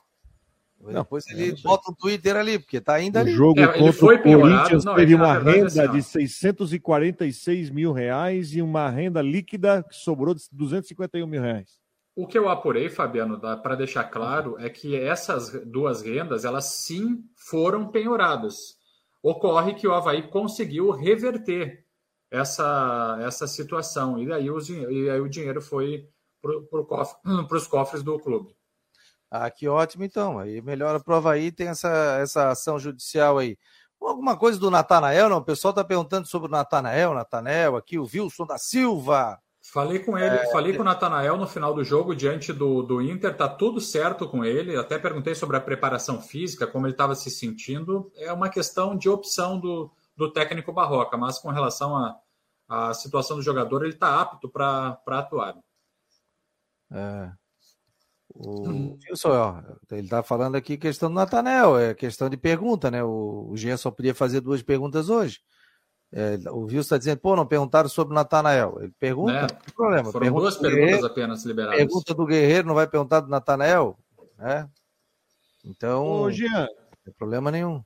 Não, Depois ele bota um Twitter ali, porque tá ainda ali. O jogo é, contra o Corinthians não, teve é uma renda assim, de 646 mil reais e uma renda líquida que sobrou de 251 mil reais. O que eu apurei, Fabiano, para deixar claro, é que essas duas rendas, elas sim foram penhoradas. Ocorre que o Havaí conseguiu reverter essa, essa situação, e daí, os, e aí o dinheiro foi para cofre, os cofres do clube. Ah, que ótimo, então. Aí melhora prova aí, tem essa, essa ação judicial aí. Alguma coisa do Natanael, não? O pessoal está perguntando sobre o Natanael, Natanael, aqui, o Wilson da Silva. Falei com ele, é... falei com o Natanael no final do jogo, diante do, do Inter, tá tudo certo com ele. Até perguntei sobre a preparação física, como ele estava se sentindo. É uma questão de opção do, do técnico Barroca, mas com relação à a, a, situação do jogador, ele está apto para atuar. É. O Wilson, ó, ele está falando aqui questão do Natanel, é questão de pergunta, né? O, o Jean só podia fazer duas perguntas hoje. É, o Wilson está dizendo, pô, não perguntaram sobre o Natanael. Ele pergunta, né? não tem problema. Foram pergunta duas perguntas apenas liberadas. Pergunta do Guerreiro, não vai perguntar do Natanael? Né? Então, Ô, Jean. não tem problema nenhum.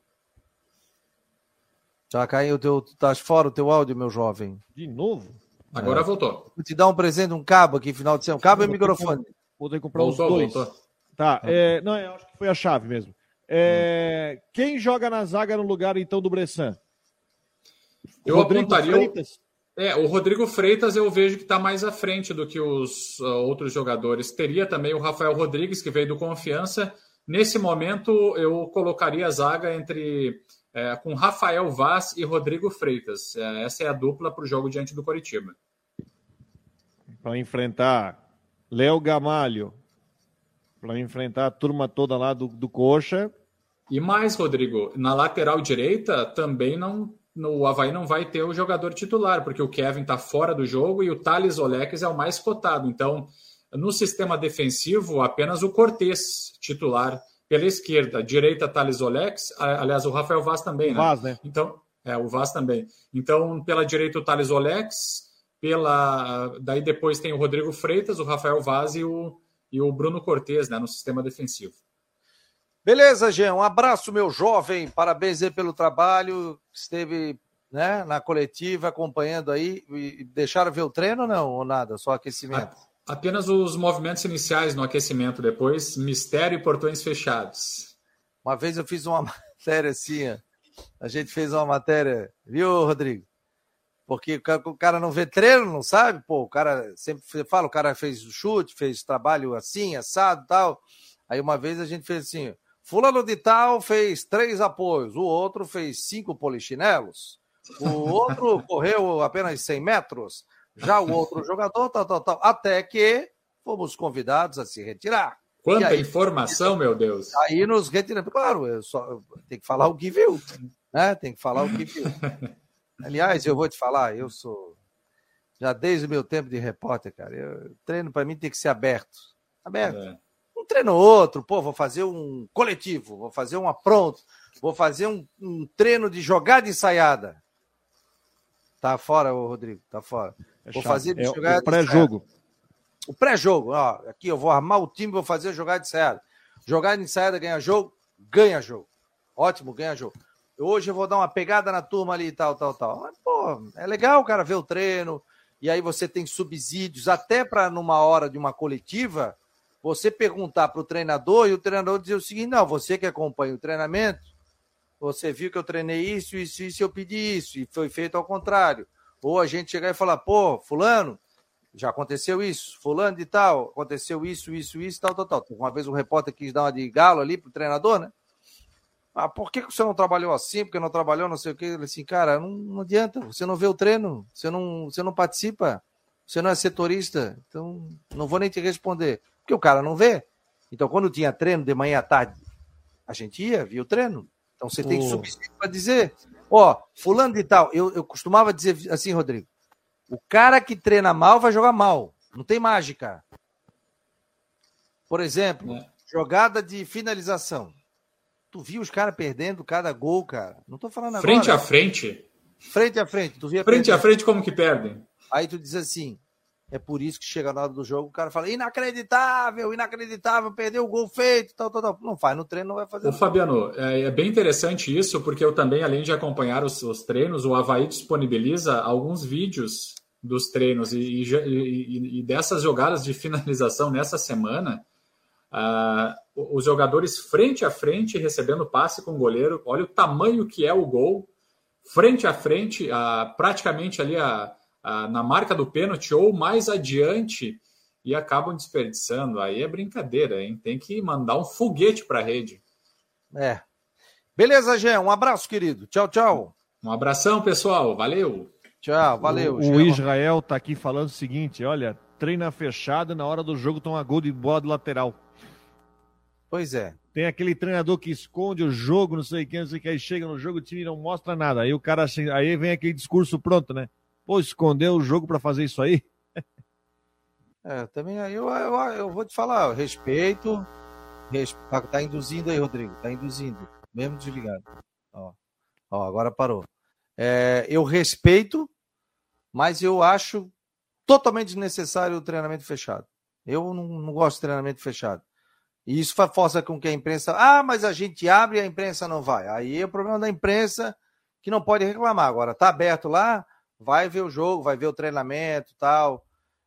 Já caiu o teu. Tá fora o teu áudio, meu jovem. De novo? Agora é. voltou. Vou te dar um presente, um cabo aqui, final de semana. Um cabo e microfone. Vou ter que comprar voltou, os dois. Voltou. Tá, é, não, eu acho que foi a chave mesmo. É, quem joga na zaga no lugar, então, do Bressan? Eu Rodrigo apontaria... Freitas? É, o Rodrigo Freitas eu vejo que está mais à frente do que os uh, outros jogadores. Teria também o Rafael Rodrigues, que veio do Confiança. Nesse momento, eu colocaria a zaga entre é, com Rafael Vaz e Rodrigo Freitas. É, essa é a dupla para o jogo diante do Coritiba. Para enfrentar Léo Gamalho, para enfrentar a turma toda lá do, do Coxa. E mais, Rodrigo, na lateral direita também não, no Havaí não vai ter o jogador titular, porque o Kevin está fora do jogo e o Thales Oleques é o mais cotado. Então, no sistema defensivo, apenas o Cortez titular pela esquerda. Direita, Thales Olex. Aliás, o Rafael Vaz também, né? Vaz, né? Então, é, o Vaz também. Então, pela direita, o Thales Olex. Pela... Daí depois tem o Rodrigo Freitas, o Rafael Vaz e o, e o Bruno Cortez, né? No sistema defensivo. Beleza, Jean. Um abraço, meu jovem. Parabéns aí pelo trabalho. Esteve né, na coletiva acompanhando aí. E deixaram ver o treino ou não? Ou nada? Só aquecimento? Apenas os movimentos iniciais no aquecimento, depois mistério e portões fechados. Uma vez eu fiz uma matéria assim, a gente fez uma matéria, viu, Rodrigo? Porque o cara não vê treino, não sabe? Pô, o cara sempre fala, o cara fez o chute, fez trabalho assim, assado tal. Aí uma vez a gente fez assim: Fulano de Tal fez três apoios, o outro fez cinco polichinelos, o outro correu apenas 100 metros, já o outro jogador, tal, tal, tal. Até que fomos convidados a se retirar. Quanta aí, informação, meu Deus! Aí nos retiramos. Claro, eu só tem que falar o que viu, né? Tem que falar o que viu. Aliás, eu vou te falar, eu sou já desde o meu tempo de repórter, cara. Eu, treino para mim tem que ser aberto, aberto. É. Um treino outro, pô, vou fazer um coletivo, vou fazer um apronto, vou fazer um, um treino de jogada ensaiada. Tá fora, o Rodrigo, tá fora. É vou fazer é o pré-jogo. O pré-jogo, ó, aqui eu vou armar o time, vou fazer jogada ensaiada. Jogada ensaiada ganha jogo, ganha jogo. Ótimo, ganha jogo. Hoje eu vou dar uma pegada na turma ali e tal, tal, tal. Mas, pô, é legal o cara ver o treino, e aí você tem subsídios, até para numa hora de uma coletiva, você perguntar para o treinador e o treinador dizer o seguinte: não, você que acompanha o treinamento, você viu que eu treinei isso, isso, isso, eu pedi isso, e foi feito ao contrário. Ou a gente chegar e falar, pô, fulano, já aconteceu isso, fulano de tal, aconteceu isso, isso, isso, tal, tal, tal. Uma vez um repórter quis dar uma de galo ali pro treinador, né? Ah, por que você não trabalhou assim? Porque não trabalhou, não sei o quê. Ele assim, cara, não, não adianta, você não vê o treino, você não, você não participa, você não é setorista, então não vou nem te responder. Porque o cara não vê. Então, quando tinha treino de manhã à tarde, a gente ia, via o treino. Então você tem oh. subsídio para dizer. Ó, fulano de tal, eu, eu costumava dizer assim, Rodrigo, o cara que treina mal vai jogar mal. Não tem mágica. Por exemplo, é. jogada de finalização. Tu viu os caras perdendo cada gol, cara. Não tô falando agora. Frente a frente. Frente a frente. Tu via frente a frente como que perdem? Aí tu diz assim, é por isso que chega na hora do jogo, o cara fala: inacreditável, inacreditável, perdeu o gol feito, tal, tal, tal. Não faz no treino, não vai fazer. Ô, Fabiano, é, é, bem interessante isso, porque eu também, além de acompanhar os, os treinos, o Havaí disponibiliza alguns vídeos dos treinos e, e, e, e dessas jogadas de finalização nessa semana. Uh, os jogadores frente a frente recebendo passe com o goleiro, olha o tamanho que é o gol, frente a frente, uh, praticamente ali a na marca do pênalti ou mais adiante e acabam desperdiçando. Aí é brincadeira, hein? Tem que mandar um foguete para a rede. É. Beleza, Jean. Um abraço, querido. Tchau, tchau. Um abração, pessoal. Valeu. Tchau, valeu. O, o Israel tá aqui falando o seguinte: olha, treina fechado na hora do jogo toma gol de bola de lateral. Pois é. Tem aquele treinador que esconde o jogo, não sei quem, não sei o que, aí chega no jogo, o time não mostra nada. Aí o cara, aí vem aquele discurso pronto, né? Pô, escondeu o jogo para fazer isso aí? É, também eu, eu, eu vou te falar, respeito, respeito. Tá, tá induzindo aí, Rodrigo, tá induzindo, mesmo desligado. Ó, ó agora parou. É, eu respeito, mas eu acho totalmente desnecessário o treinamento fechado. Eu não, não gosto de treinamento fechado. E isso força com que a imprensa. Ah, mas a gente abre e a imprensa não vai. Aí é o problema da imprensa que não pode reclamar. Agora, tá aberto lá, vai ver o jogo, vai ver o treinamento tal.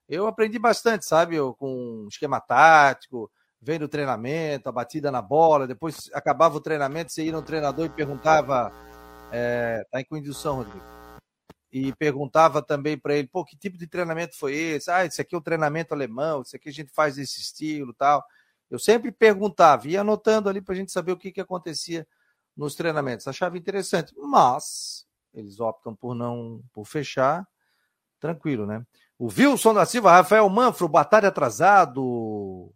Eu aprendi bastante, sabe, eu, com esquema tático, vendo o treinamento, a batida na bola, depois acabava o treinamento, você ia no treinador e perguntava, é, tá em condução, Rodrigo, e perguntava também para ele, pô, que tipo de treinamento foi esse? Ah, esse aqui é o treinamento alemão, esse aqui a gente faz desse estilo tal. Eu sempre perguntava, ia anotando ali para a gente saber o que, que acontecia nos treinamentos. Achava interessante, mas eles optam por não por fechar. Tranquilo, né? O Wilson da Silva, Rafael Manfro, batalha atrasado.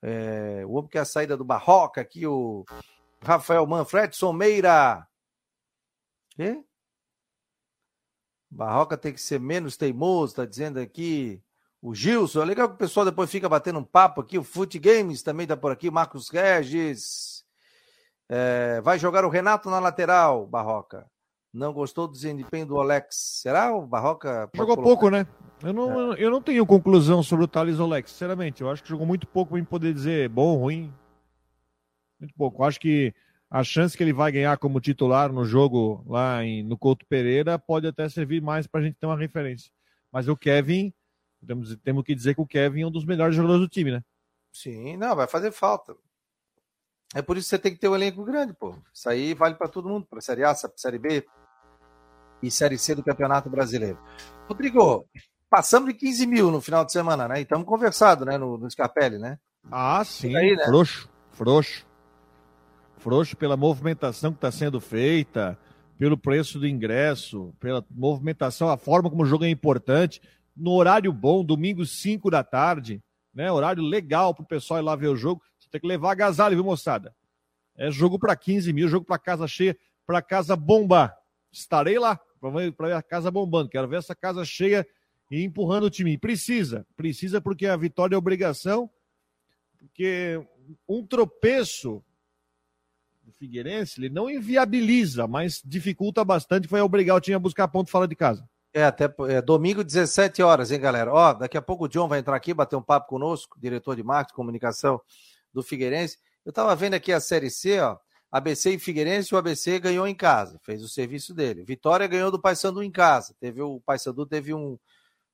É, o homem que é a saída do Barroca aqui, o Rafael Manfro, Edson Meira. Quê? Barroca tem que ser menos teimoso, tá dizendo aqui. O Gilson, é legal que o pessoal depois fica batendo um papo aqui. O Foot Games também tá por aqui. Marcos Regis. É, vai jogar o Renato na lateral, Barroca. Não gostou do desempenho do Alex. Será o Barroca? Jogou colocar? pouco, né? Eu não, é. eu não tenho conclusão sobre o Thales Alex, sinceramente. Eu acho que jogou muito pouco para poder dizer bom, ruim. Muito pouco. Eu acho que a chance que ele vai ganhar como titular no jogo lá em, no Couto Pereira pode até servir mais para a gente ter uma referência. Mas o Kevin, temos, temos que dizer que o Kevin é um dos melhores jogadores do time, né? Sim, não, vai fazer falta. É por isso que você tem que ter um elenco grande, pô. Isso aí vale para todo mundo, para Série A, Série B e Série C do Campeonato Brasileiro. Rodrigo, passamos de 15 mil no final de semana, né? E estamos conversado, né, no, no Scarpelli, né? Ah, sim, aí, né? frouxo, frouxo. Frouxo pela movimentação que está sendo feita, pelo preço do ingresso, pela movimentação, a forma como o jogo é importante, no horário bom, domingo 5 da tarde, né? Horário legal para o pessoal ir lá ver o jogo. Você tem que levar agasalho, viu, moçada? É jogo para 15 mil, jogo para casa cheia, para casa bombar. Estarei lá para ver a casa bombando. Quero ver essa casa cheia e empurrando o time. precisa, precisa porque a vitória é obrigação, porque um tropeço do Figueirense, ele não inviabiliza, mas dificulta bastante, foi obrigar o time a buscar ponto fora de casa. É, até é, domingo, 17 horas, hein, galera? Ó, daqui a pouco o John vai entrar aqui, bater um papo conosco, diretor de marketing, comunicação do Figueirense. Eu tava vendo aqui a Série C, ó, ABC e Figueirense, o ABC ganhou em casa, fez o serviço dele. Vitória ganhou do Paysandu em casa, teve o Paysandu teve um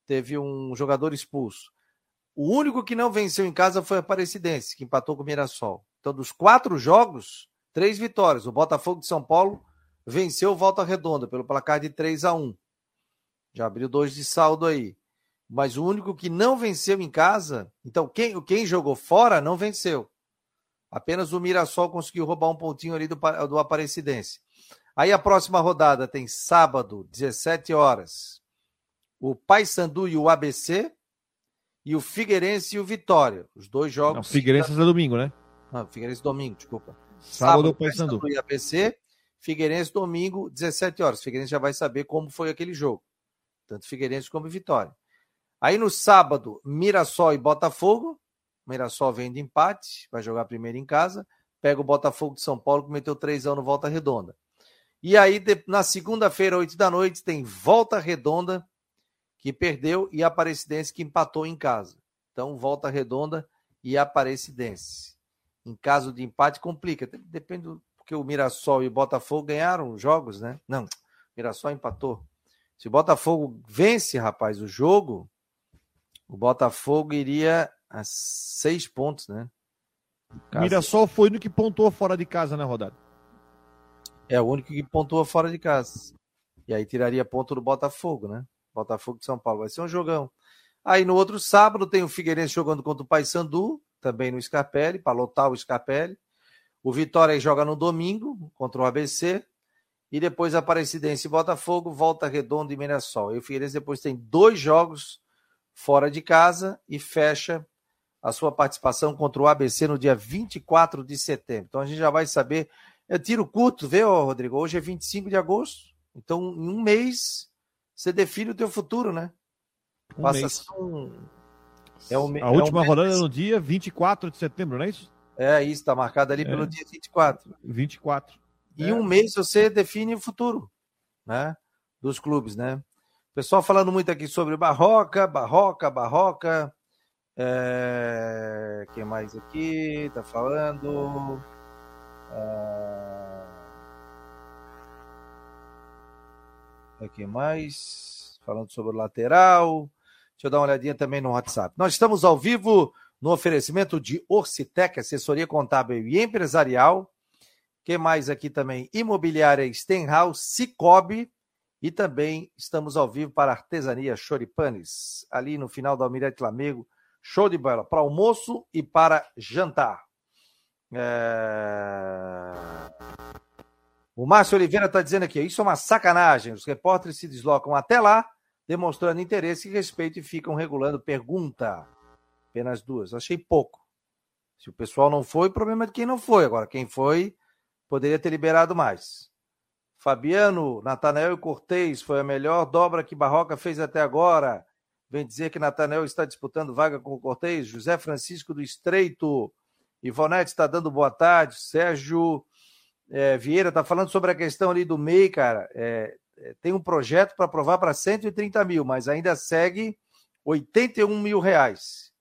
teve um jogador expulso. O único que não venceu em casa foi a Aparecidense, que empatou com o Mirassol. Então, dos quatro jogos, três vitórias. O Botafogo de São Paulo venceu o Volta Redonda pelo placar de 3 a 1 Já abriu dois de saldo aí. Mas o único que não venceu em casa, então quem, quem jogou fora não venceu. Apenas o Mirassol conseguiu roubar um pontinho ali do, do Aparecidense. Aí a próxima rodada tem sábado, 17 horas. O Paysandu e o ABC. E o Figueirense e o Vitória. Os dois jogos. Não, Figueirense é domingo, né? Não, Figueirense domingo, desculpa. Sábado, Sábado o Paysandu. e ABC. Figueirense domingo, 17 horas. Figueirense já vai saber como foi aquele jogo. Tanto Figueirense como Vitória. Aí no sábado, Mirassol e Botafogo. Mirassol vem de empate, vai jogar primeiro em casa. Pega o Botafogo de São Paulo, que meteu 3 anos no Volta Redonda. E aí, na segunda-feira, 8 da noite, tem Volta Redonda, que perdeu, e Aparecidense, que empatou em casa. Então, Volta Redonda e Aparecidense. Em caso de empate, complica. Depende do. Porque o Mirassol e o Botafogo ganharam jogos, né? Não, Mirassol empatou. Se o Botafogo vence, rapaz, o jogo, o Botafogo iria a seis pontos, né? O Mirassol foi no que pontuou fora de casa na rodada. É o único que pontua fora de casa. E aí tiraria ponto do Botafogo, né? Botafogo de São Paulo. Vai ser um jogão. Aí no outro sábado tem o Figueirense jogando contra o Paysandu, também no Scarpelli, para lotar o Scarpelli. O Vitória joga no domingo contra o ABC. E depois Aparecidense e Botafogo, Volta Redonda e Mirassol. E o Figueirense depois tem dois jogos fora de casa e fecha a sua participação contra o ABC no dia 24 de setembro. Então a gente já vai saber. É tiro curto, vê, Rodrigo? Hoje é 25 de agosto. Então, em um mês, você define o teu futuro, né? Um Passa mês. Um... É um, a é última um rodada é no dia 24 de setembro, não é isso? É isso, está marcado ali é. pelo dia 24. 24. E é. um mês você define o futuro, né? Dos clubes, né? Pessoal falando muito aqui sobre Barroca, Barroca, Barroca. É... Quem mais aqui tá falando? É... Aqui mais? Falando sobre o lateral. Deixa eu dar uma olhadinha também no WhatsApp. Nós estamos ao vivo no oferecimento de Orcitec, assessoria contábil e empresarial. Quem mais aqui também? Imobiliária Stenhouse, Cicobi e também estamos ao vivo para Artesania Choripanes, ali no final da Almirante Lamego. Show de bola, para almoço e para jantar. É... O Márcio Oliveira está dizendo aqui: isso é uma sacanagem. Os repórteres se deslocam até lá, demonstrando interesse e respeito e ficam regulando pergunta. Apenas duas. Achei pouco. Se o pessoal não foi, problema é de quem não foi. Agora, quem foi, poderia ter liberado mais. Fabiano, Natanael e Cortez foi a melhor dobra que Barroca fez até agora. Vem dizer que Natanael está disputando vaga com o Cortez. José Francisco do Estreito. Ivonete está dando boa tarde. Sérgio é, Vieira está falando sobre a questão ali do MEI, cara. É, é, tem um projeto para aprovar para 130 mil, mas ainda segue 81 mil reais,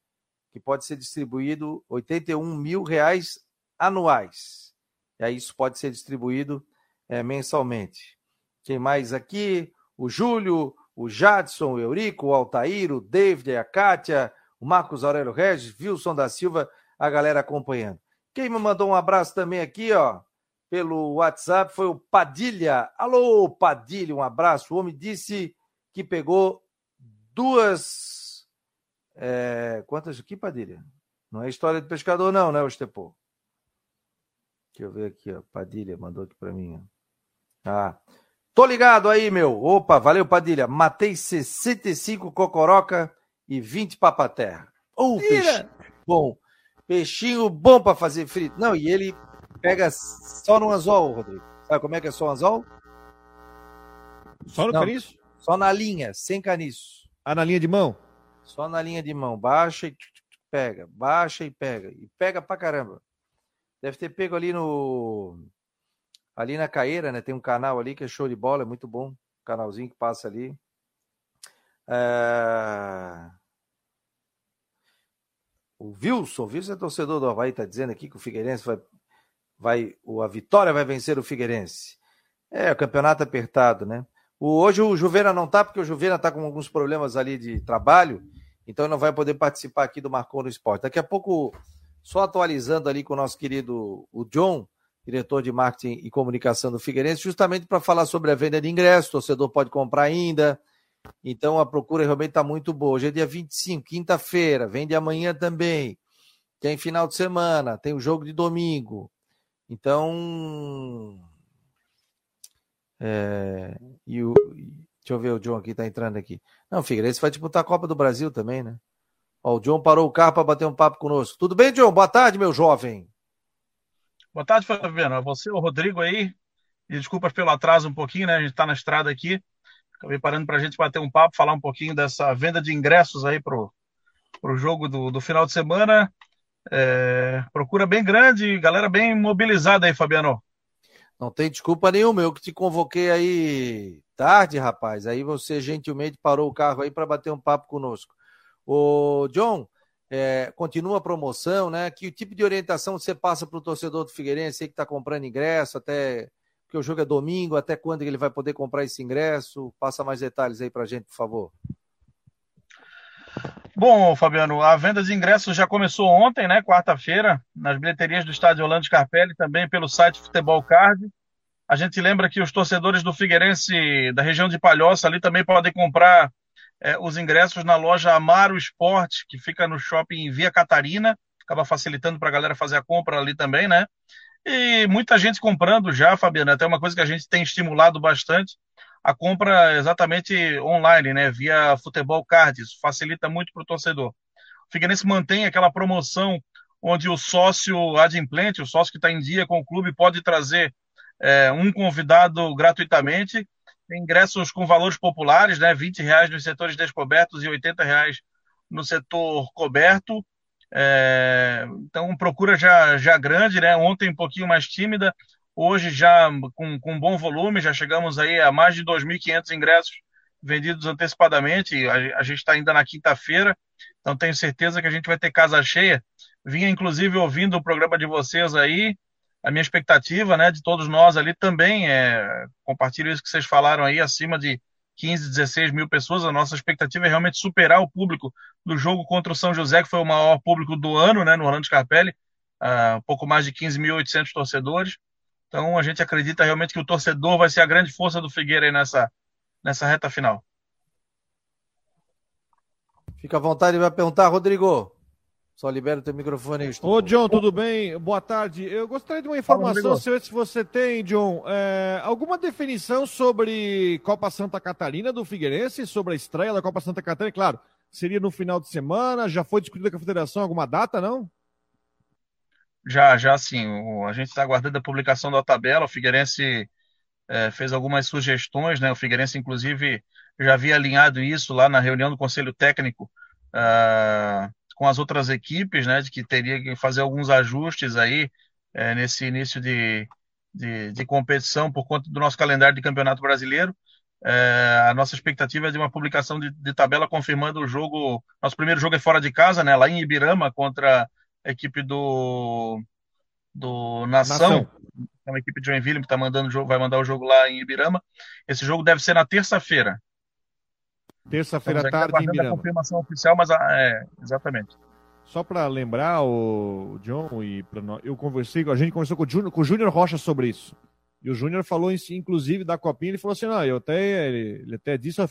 que pode ser distribuído 81 mil reais anuais. E aí isso pode ser distribuído é, mensalmente. Quem mais aqui? O Júlio, o Jadson, o Eurico, o Altair, o David, a Kátia, o Marcos Aurélio Regis, Wilson da Silva, a galera acompanhando. Quem me mandou um abraço também aqui, ó, pelo WhatsApp foi o Padilha. Alô, Padilha, um abraço. O homem disse que pegou duas. É, quantas aqui, Padilha? Não é história de pescador, não, né, Ostepô? Deixa eu ver aqui, ó. Padilha mandou aqui para mim. Ó. Ah. Tô ligado aí, meu. Opa, valeu, Padilha. Matei 65 cocoroca e 20 papaterra. Oh, peixe bom. Peixinho bom para fazer frito. Não, e ele pega só no anzol, Rodrigo. Sabe como é que é só no anzol? Só no Não, caniço? Só na linha, sem caniço. Ah, na linha de mão? Só na linha de mão. Baixa e pega. Baixa e pega. E pega pra caramba. Deve ter pego ali no. Ali na Caeira, né? Tem um canal ali que é show de bola, é muito bom. Um canalzinho que passa ali. É... O Wilson, o Wilson é torcedor do Havaí, tá dizendo aqui que o Figueirense vai vai a Vitória vai vencer o Figueirense. É, o campeonato apertado, né? O, hoje o Juveira não tá, porque o Juveira tá com alguns problemas ali de trabalho, então não vai poder participar aqui do Marcou no Esporte. Daqui a pouco, só atualizando ali com o nosso querido o John, diretor de marketing e comunicação do Figueirense, justamente para falar sobre a venda de ingressos, o torcedor pode comprar ainda. Então a procura realmente está muito boa. Hoje é dia 25, quinta-feira, vende amanhã também. Tem final de semana, tem o jogo de domingo. Então. É, e o, deixa eu ver, o John aqui tá entrando aqui. Não, Figueirense vai disputar a Copa do Brasil também, né? Ó, o John parou o carro para bater um papo conosco. Tudo bem, John? Boa tarde, meu jovem. Boa tarde, Fabiano. Você, o Rodrigo aí. E desculpas pelo atraso um pouquinho, né? A gente está na estrada aqui. Acabei parando para a gente bater um papo, falar um pouquinho dessa venda de ingressos aí pro, pro jogo do, do final de semana. É, procura bem grande, galera bem mobilizada aí, Fabiano. Não tem desculpa nenhuma, eu que te convoquei aí tarde, rapaz. Aí você gentilmente parou o carro aí para bater um papo conosco. O John, é, continua a promoção, né? Que tipo de orientação você passa para o torcedor do Figueirense que está comprando ingresso, até que o jogo é domingo, até quando ele vai poder comprar esse ingresso? Passa mais detalhes aí para a gente, por favor. Bom, Fabiano, a venda de ingressos já começou ontem, né, quarta-feira, nas bilheterias do estádio Orlando Scarpelli, também pelo site Futebol Card. A gente lembra que os torcedores do Figueirense, da região de Palhoça, ali também podem comprar é, os ingressos na loja Amaro Esporte, que fica no shopping Via Catarina, acaba facilitando para a galera fazer a compra ali também, né? E muita gente comprando já, Fabiano, até uma coisa que a gente tem estimulado bastante, a compra exatamente online, né, via Futebol Card. Isso facilita muito para o torcedor. O Figueirense mantém aquela promoção onde o sócio adimplente, o sócio que está em dia com o clube, pode trazer é, um convidado gratuitamente. Ingressos com valores populares, né, 20 reais nos setores descobertos e 80 reais no setor coberto. É, então, procura já, já grande, né? Ontem um pouquinho mais tímida, Hoje já com, com bom volume, já chegamos aí a mais de 2.500 ingressos vendidos antecipadamente. A, a gente está ainda na quinta-feira, então tenho certeza que a gente vai ter casa cheia. Vinha inclusive ouvindo o programa de vocês aí, a minha expectativa, né, de todos nós ali também é compartilho isso que vocês falaram aí, acima de 15, 16 mil pessoas. A nossa expectativa é realmente superar o público do jogo contra o São José, que foi o maior público do ano, né, no Orlando Scarpelli, uh, um pouco mais de 15.800 torcedores. Então a gente acredita realmente que o torcedor vai ser a grande força do Figueira aí nessa, nessa reta final. Fica à vontade vai perguntar, Rodrigo. Só libera o teu microfone aí. Ô, John, tudo bem? Boa tarde. Eu gostaria de uma informação, se você tem, John, é, alguma definição sobre Copa Santa Catarina do Figueirense, sobre a estreia da Copa Santa Catarina? Claro, seria no final de semana, já foi discutida com a federação alguma data, não? Já, já sim. O, a gente está aguardando a publicação da tabela. O Figueirense é, fez algumas sugestões, né? O Figueirense, inclusive, já havia alinhado isso lá na reunião do Conselho Técnico uh, com as outras equipes, né? De que teria que fazer alguns ajustes aí é, nesse início de, de, de, competição por conta do nosso calendário de Campeonato Brasileiro. É, a nossa expectativa é de uma publicação de, de, tabela confirmando o jogo. Nosso primeiro jogo é fora de casa, né? Lá em Ibirama contra a equipe do do Nação. Nação. É uma equipe de Joinville que tá mandando jogo, vai mandar o jogo lá em Ibirama. Esse jogo deve ser na terça-feira. Terça-feira à tarde em Ibirama. a confirmação oficial, mas ah, é, exatamente. Só para lembrar, o John e eu conversei, a gente conversou com o Júnior, com o Júnior Rocha sobre isso. E o Júnior falou, inclusive, da copinha, ele falou assim, não, eu até, ele, ele até disse,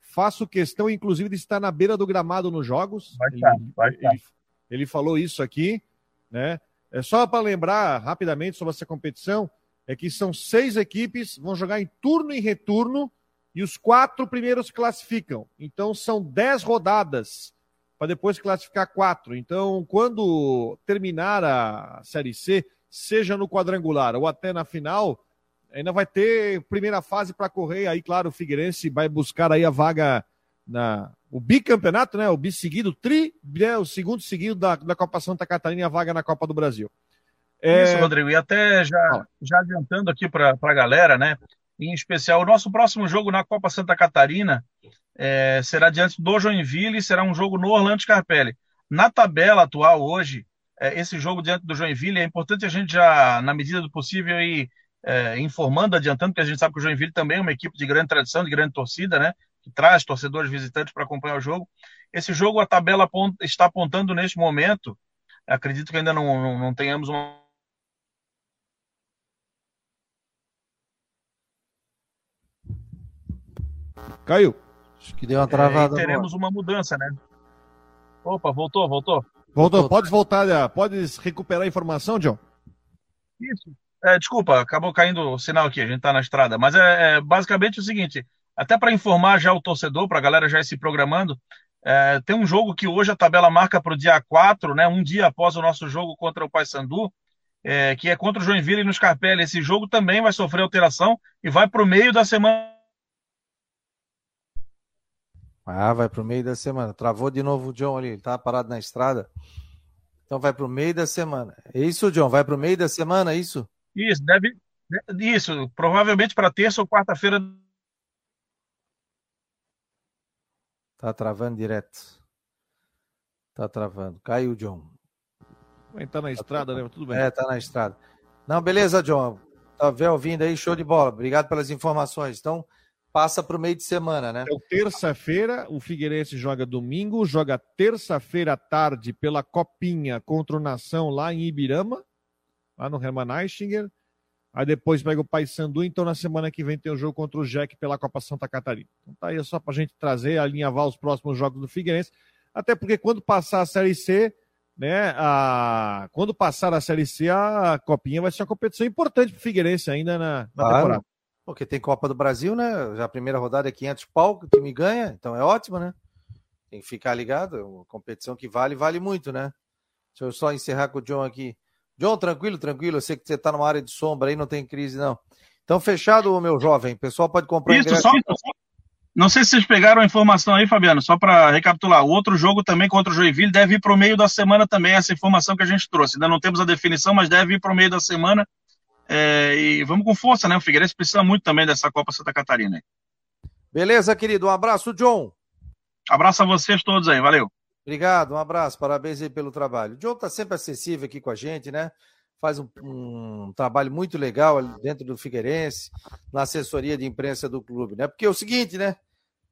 faço questão, inclusive, de estar na beira do gramado nos jogos. Vai estar, ele, vai estar. Ele, ele falou isso aqui, né? É só para lembrar rapidamente sobre essa competição, é que são seis equipes, vão jogar em turno e retorno, e os quatro primeiros classificam. Então são dez rodadas para depois classificar quatro. Então, quando terminar a Série C, seja no quadrangular ou até na final, ainda vai ter primeira fase para correr. Aí, claro, o Figueirense vai buscar aí a vaga na o bicampeonato, né? O bisseguido, tri, né, o segundo seguido da, da Copa Santa Catarina e a vaga na Copa do Brasil. É... Isso, Rodrigo. E até já, já adiantando aqui para a galera, né? Em especial, o nosso próximo jogo na Copa Santa Catarina é, será diante do Joinville e será um jogo no Orlando Scarpelli. Na tabela atual hoje, é, esse jogo diante do Joinville, é importante a gente já, na medida do possível, ir é, informando, adiantando, porque a gente sabe que o Joinville também é uma equipe de grande tradição, de grande torcida, né? que traz torcedores visitantes para acompanhar o jogo. Esse jogo, a tabela está apontando neste momento, acredito que ainda não, não, não tenhamos uma. Caiu. Acho que deu uma travada. É, teremos agora. uma mudança, né? Opa, voltou, voltou. Voltou, pode voltar, pode recuperar a informação, John? Isso. É, desculpa, acabou caindo o sinal aqui, a gente está na estrada. Mas é, é basicamente o seguinte: até para informar já o torcedor, para a galera já ir se programando, é, tem um jogo que hoje a tabela marca para o dia 4, né, um dia após o nosso jogo contra o Paysandu, é, que é contra o Joinville e no Scarpelli. Esse jogo também vai sofrer alteração e vai para o meio da semana. Ah, vai para o meio da semana. Travou de novo o John ali, ele tá parado na estrada. Então vai para o meio da semana. É isso, John? Vai para o meio da semana, é isso? Isso, deve. Isso, provavelmente para terça ou quarta-feira Tá travando direto. Tá travando. Caiu, John. Tá na estrada, né? Tudo bem. É, tá na estrada. Não, beleza, John. Tá ouvindo aí, show de bola. Obrigado pelas informações. Então, passa para o meio de semana, né? Então, terça-feira, o Figueirense joga domingo, joga terça-feira à tarde pela Copinha contra o Nação lá em Ibirama, lá no Hermann Eichinger. Aí depois pega o Paysandu, então na semana que vem tem o jogo contra o Jack pela Copa Santa Catarina. Então tá aí só pra gente trazer, alinhavar os próximos jogos do Figueirense. Até porque quando passar a Série C, né, a... quando passar a Série C, a Copinha vai ser uma competição importante pro Figueirense ainda na, na claro, temporada. Porque tem Copa do Brasil, né? Já a primeira rodada é 500 pau, que me ganha, então é ótimo, né? Tem que ficar ligado, é uma competição que vale, vale muito, né? Deixa eu só encerrar com o John aqui. John, tranquilo, tranquilo. Eu sei que você está numa área de sombra aí, não tem crise, não. Então, fechado, meu jovem. O pessoal pode comprar Isso. Só, não sei se vocês pegaram a informação aí, Fabiano, só para recapitular. O outro jogo também contra o Joinville deve ir para o meio da semana também, essa informação que a gente trouxe. Ainda não temos a definição, mas deve ir para o meio da semana. É, e vamos com força, né? O Figueirense precisa muito também dessa Copa Santa Catarina. Beleza, querido. Um abraço, John. Abraço a vocês todos aí. Valeu. Obrigado, um abraço, parabéns aí pelo trabalho. O Diogo está sempre acessível aqui com a gente, né? Faz um, um, trabalho muito legal dentro do Figueirense, na assessoria de imprensa do clube, né? Porque é o seguinte, né?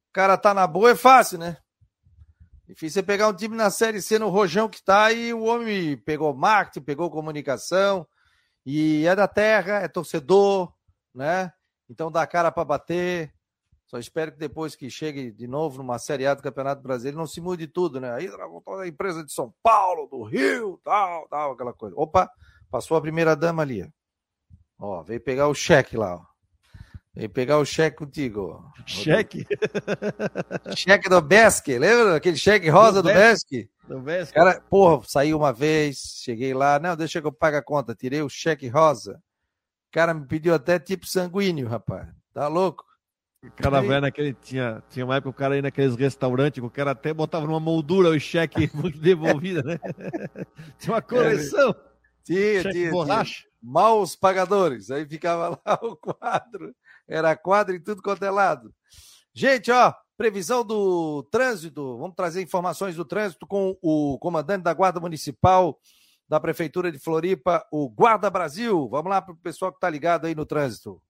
O cara tá na boa é fácil, né? Difícil é pegar um time na Série C no rojão que tá e o homem pegou marketing, pegou comunicação e é da terra, é torcedor, né? Então dá cara para bater, só espero que depois que chegue de novo numa Série A do Campeonato Brasileiro não se mude tudo, né? Aí voltou a empresa de São Paulo, do Rio, tal, tal, aquela coisa. Opa, passou a primeira dama ali. Ó, veio pegar o cheque lá, ó. Veio pegar o cheque contigo. Cheque? cheque do Besque, lembra? Aquele cheque rosa do, do Besque? Do Besque. Cara, porra, saí uma vez, cheguei lá, não, deixa que eu pague a conta, tirei o cheque rosa. cara me pediu até tipo sanguíneo, rapaz. Tá louco? O cara vai naquele. Tinha, tinha uma época o cara ia naqueles restaurantes, o cara até botava numa moldura o cheque devolvido, né? tinha uma coleção. É, tinha, tinha, borracha. Tinha. Maus pagadores. Aí ficava lá o quadro. Era quadro e tudo quanto é lado. Gente, ó, previsão do trânsito. Vamos trazer informações do trânsito com o comandante da Guarda Municipal da Prefeitura de Floripa, o Guarda Brasil. Vamos lá para o pessoal que está ligado aí no trânsito.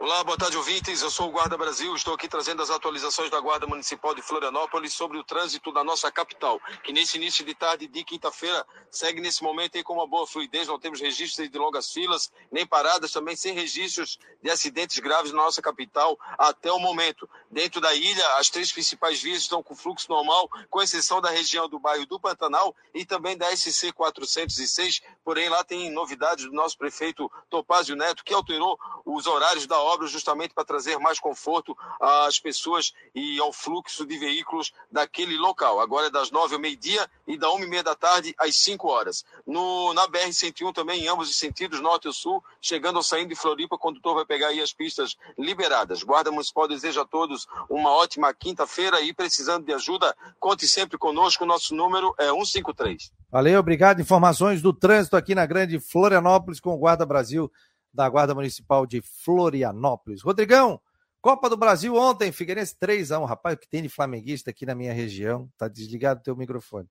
Olá, boa tarde, ouvintes. Eu sou o Guarda Brasil. Estou aqui trazendo as atualizações da Guarda Municipal de Florianópolis sobre o trânsito da nossa capital, que nesse início de tarde de quinta-feira segue nesse momento aí com uma boa fluidez. Não temos registros de longas filas, nem paradas, também sem registros de acidentes graves na nossa capital até o momento. Dentro da ilha, as três principais vias estão com fluxo normal, com exceção da região do bairro do Pantanal e também da SC 406. Porém, lá tem novidades do nosso prefeito Topázio Neto, que alterou os horários da obras justamente para trazer mais conforto às pessoas e ao fluxo de veículos daquele local. Agora é das nove ao meio-dia e da uma e meia da tarde às cinco horas. No, na BR-101 também, em ambos os sentidos, norte e sul, chegando ou saindo de Floripa, o condutor vai pegar aí as pistas liberadas. Guarda Municipal deseja a todos uma ótima quinta-feira e precisando de ajuda, conte sempre conosco. Nosso número é 153. Valeu, obrigado. Informações do trânsito aqui na Grande Florianópolis com o Guarda Brasil da Guarda Municipal de Florianópolis. Rodrigão, Copa do Brasil ontem, Figueirense 3x1. Rapaz, o que tem de flamenguista aqui na minha região? Tá desligado o teu microfone.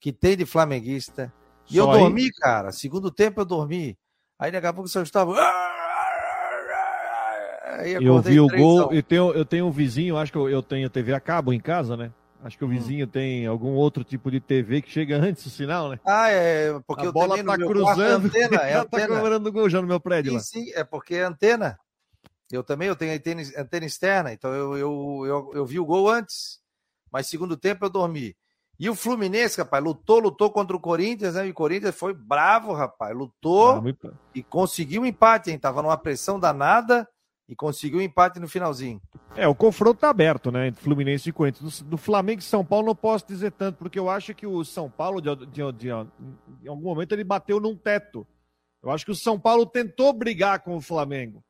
Que tem de flamenguista. E Só eu dormi, aí? cara. Segundo tempo eu dormi. Aí daqui a pouco o seu Gustavo. Eu vi o gol. Eu tenho, eu tenho um vizinho, acho que eu, eu tenho TV a cabo em casa, né? Acho que o hum. vizinho hum. tem algum outro tipo de TV que chega antes do sinal, né? Ah, é, porque a bola tá cruzando, é antena, é ela tá comemorando gol já no meu prédio sim, lá. Sim, é porque é antena. Eu também, eu tenho antena, antena externa, então eu, eu, eu, eu, vi o gol antes, mas segundo tempo eu dormi. E o Fluminense, rapaz, lutou, lutou contra o Corinthians, né? E o Corinthians foi bravo, rapaz, lutou ah, muito... e conseguiu um empate, hein? Tava numa pressão danada e conseguiu um empate no finalzinho. É, o confronto tá aberto, né? Entre Fluminense e Corinthians. Do, do, Flamengo e São Paulo não posso dizer tanto, porque eu acho que o São Paulo, de, de, de, em algum momento, ele bateu num teto. Eu acho que o São Paulo tentou brigar com o Flamengo.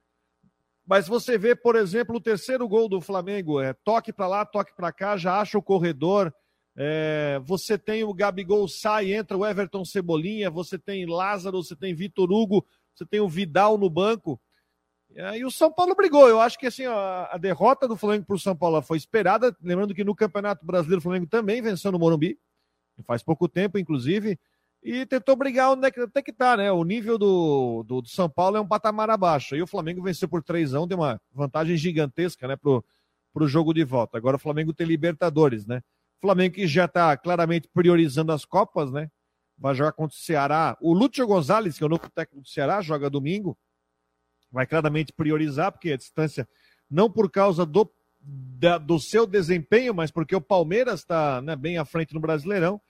Mas você vê, por exemplo, o terceiro gol do Flamengo, é toque para lá, toque para cá, já acha o corredor. É, você tem o Gabigol sai, entra o Everton Cebolinha, você tem Lázaro, você tem Vitor Hugo, você tem o Vidal no banco. E o São Paulo brigou. Eu acho que assim, a, derrota do Flamengo para o São Paulo foi esperada. Lembrando que no Campeonato Brasileiro o Flamengo também venceu no Morumbi, faz pouco tempo, inclusive, e tentou brigar onde é que, até que tá, né? O nível do, do, do, São Paulo é um patamar abaixo. E o Flamengo venceu por 3 a deu uma vantagem gigantesca, né, pro, pro jogo de volta. Agora o Flamengo tem Libertadores, né? O Flamengo que já está claramente priorizando as Copas, né? Vai jogar contra o Ceará. O Lúcio Gonzalez, que é o novo técnico do Ceará, joga domingo vai claramente priorizar, porque a distância, não por causa do, da, do seu desempenho, mas porque o Palmeiras está né, bem à frente no Brasileirão,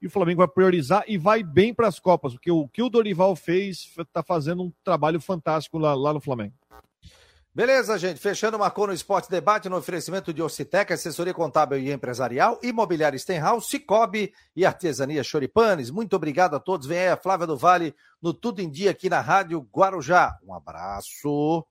e o Flamengo vai priorizar e vai bem para as Copas, porque o que o Dorival fez está fazendo um trabalho fantástico lá, lá no Flamengo. Beleza, gente. Fechando, marcou no Esporte Debate no oferecimento de Orcitec, assessoria contábil e empresarial, imobiliária Stenhouse, Cicobi e artesania Choripanes. Muito obrigado a todos. Vem aí a Flávia do Vale no Tudo em Dia aqui na Rádio Guarujá. Um abraço.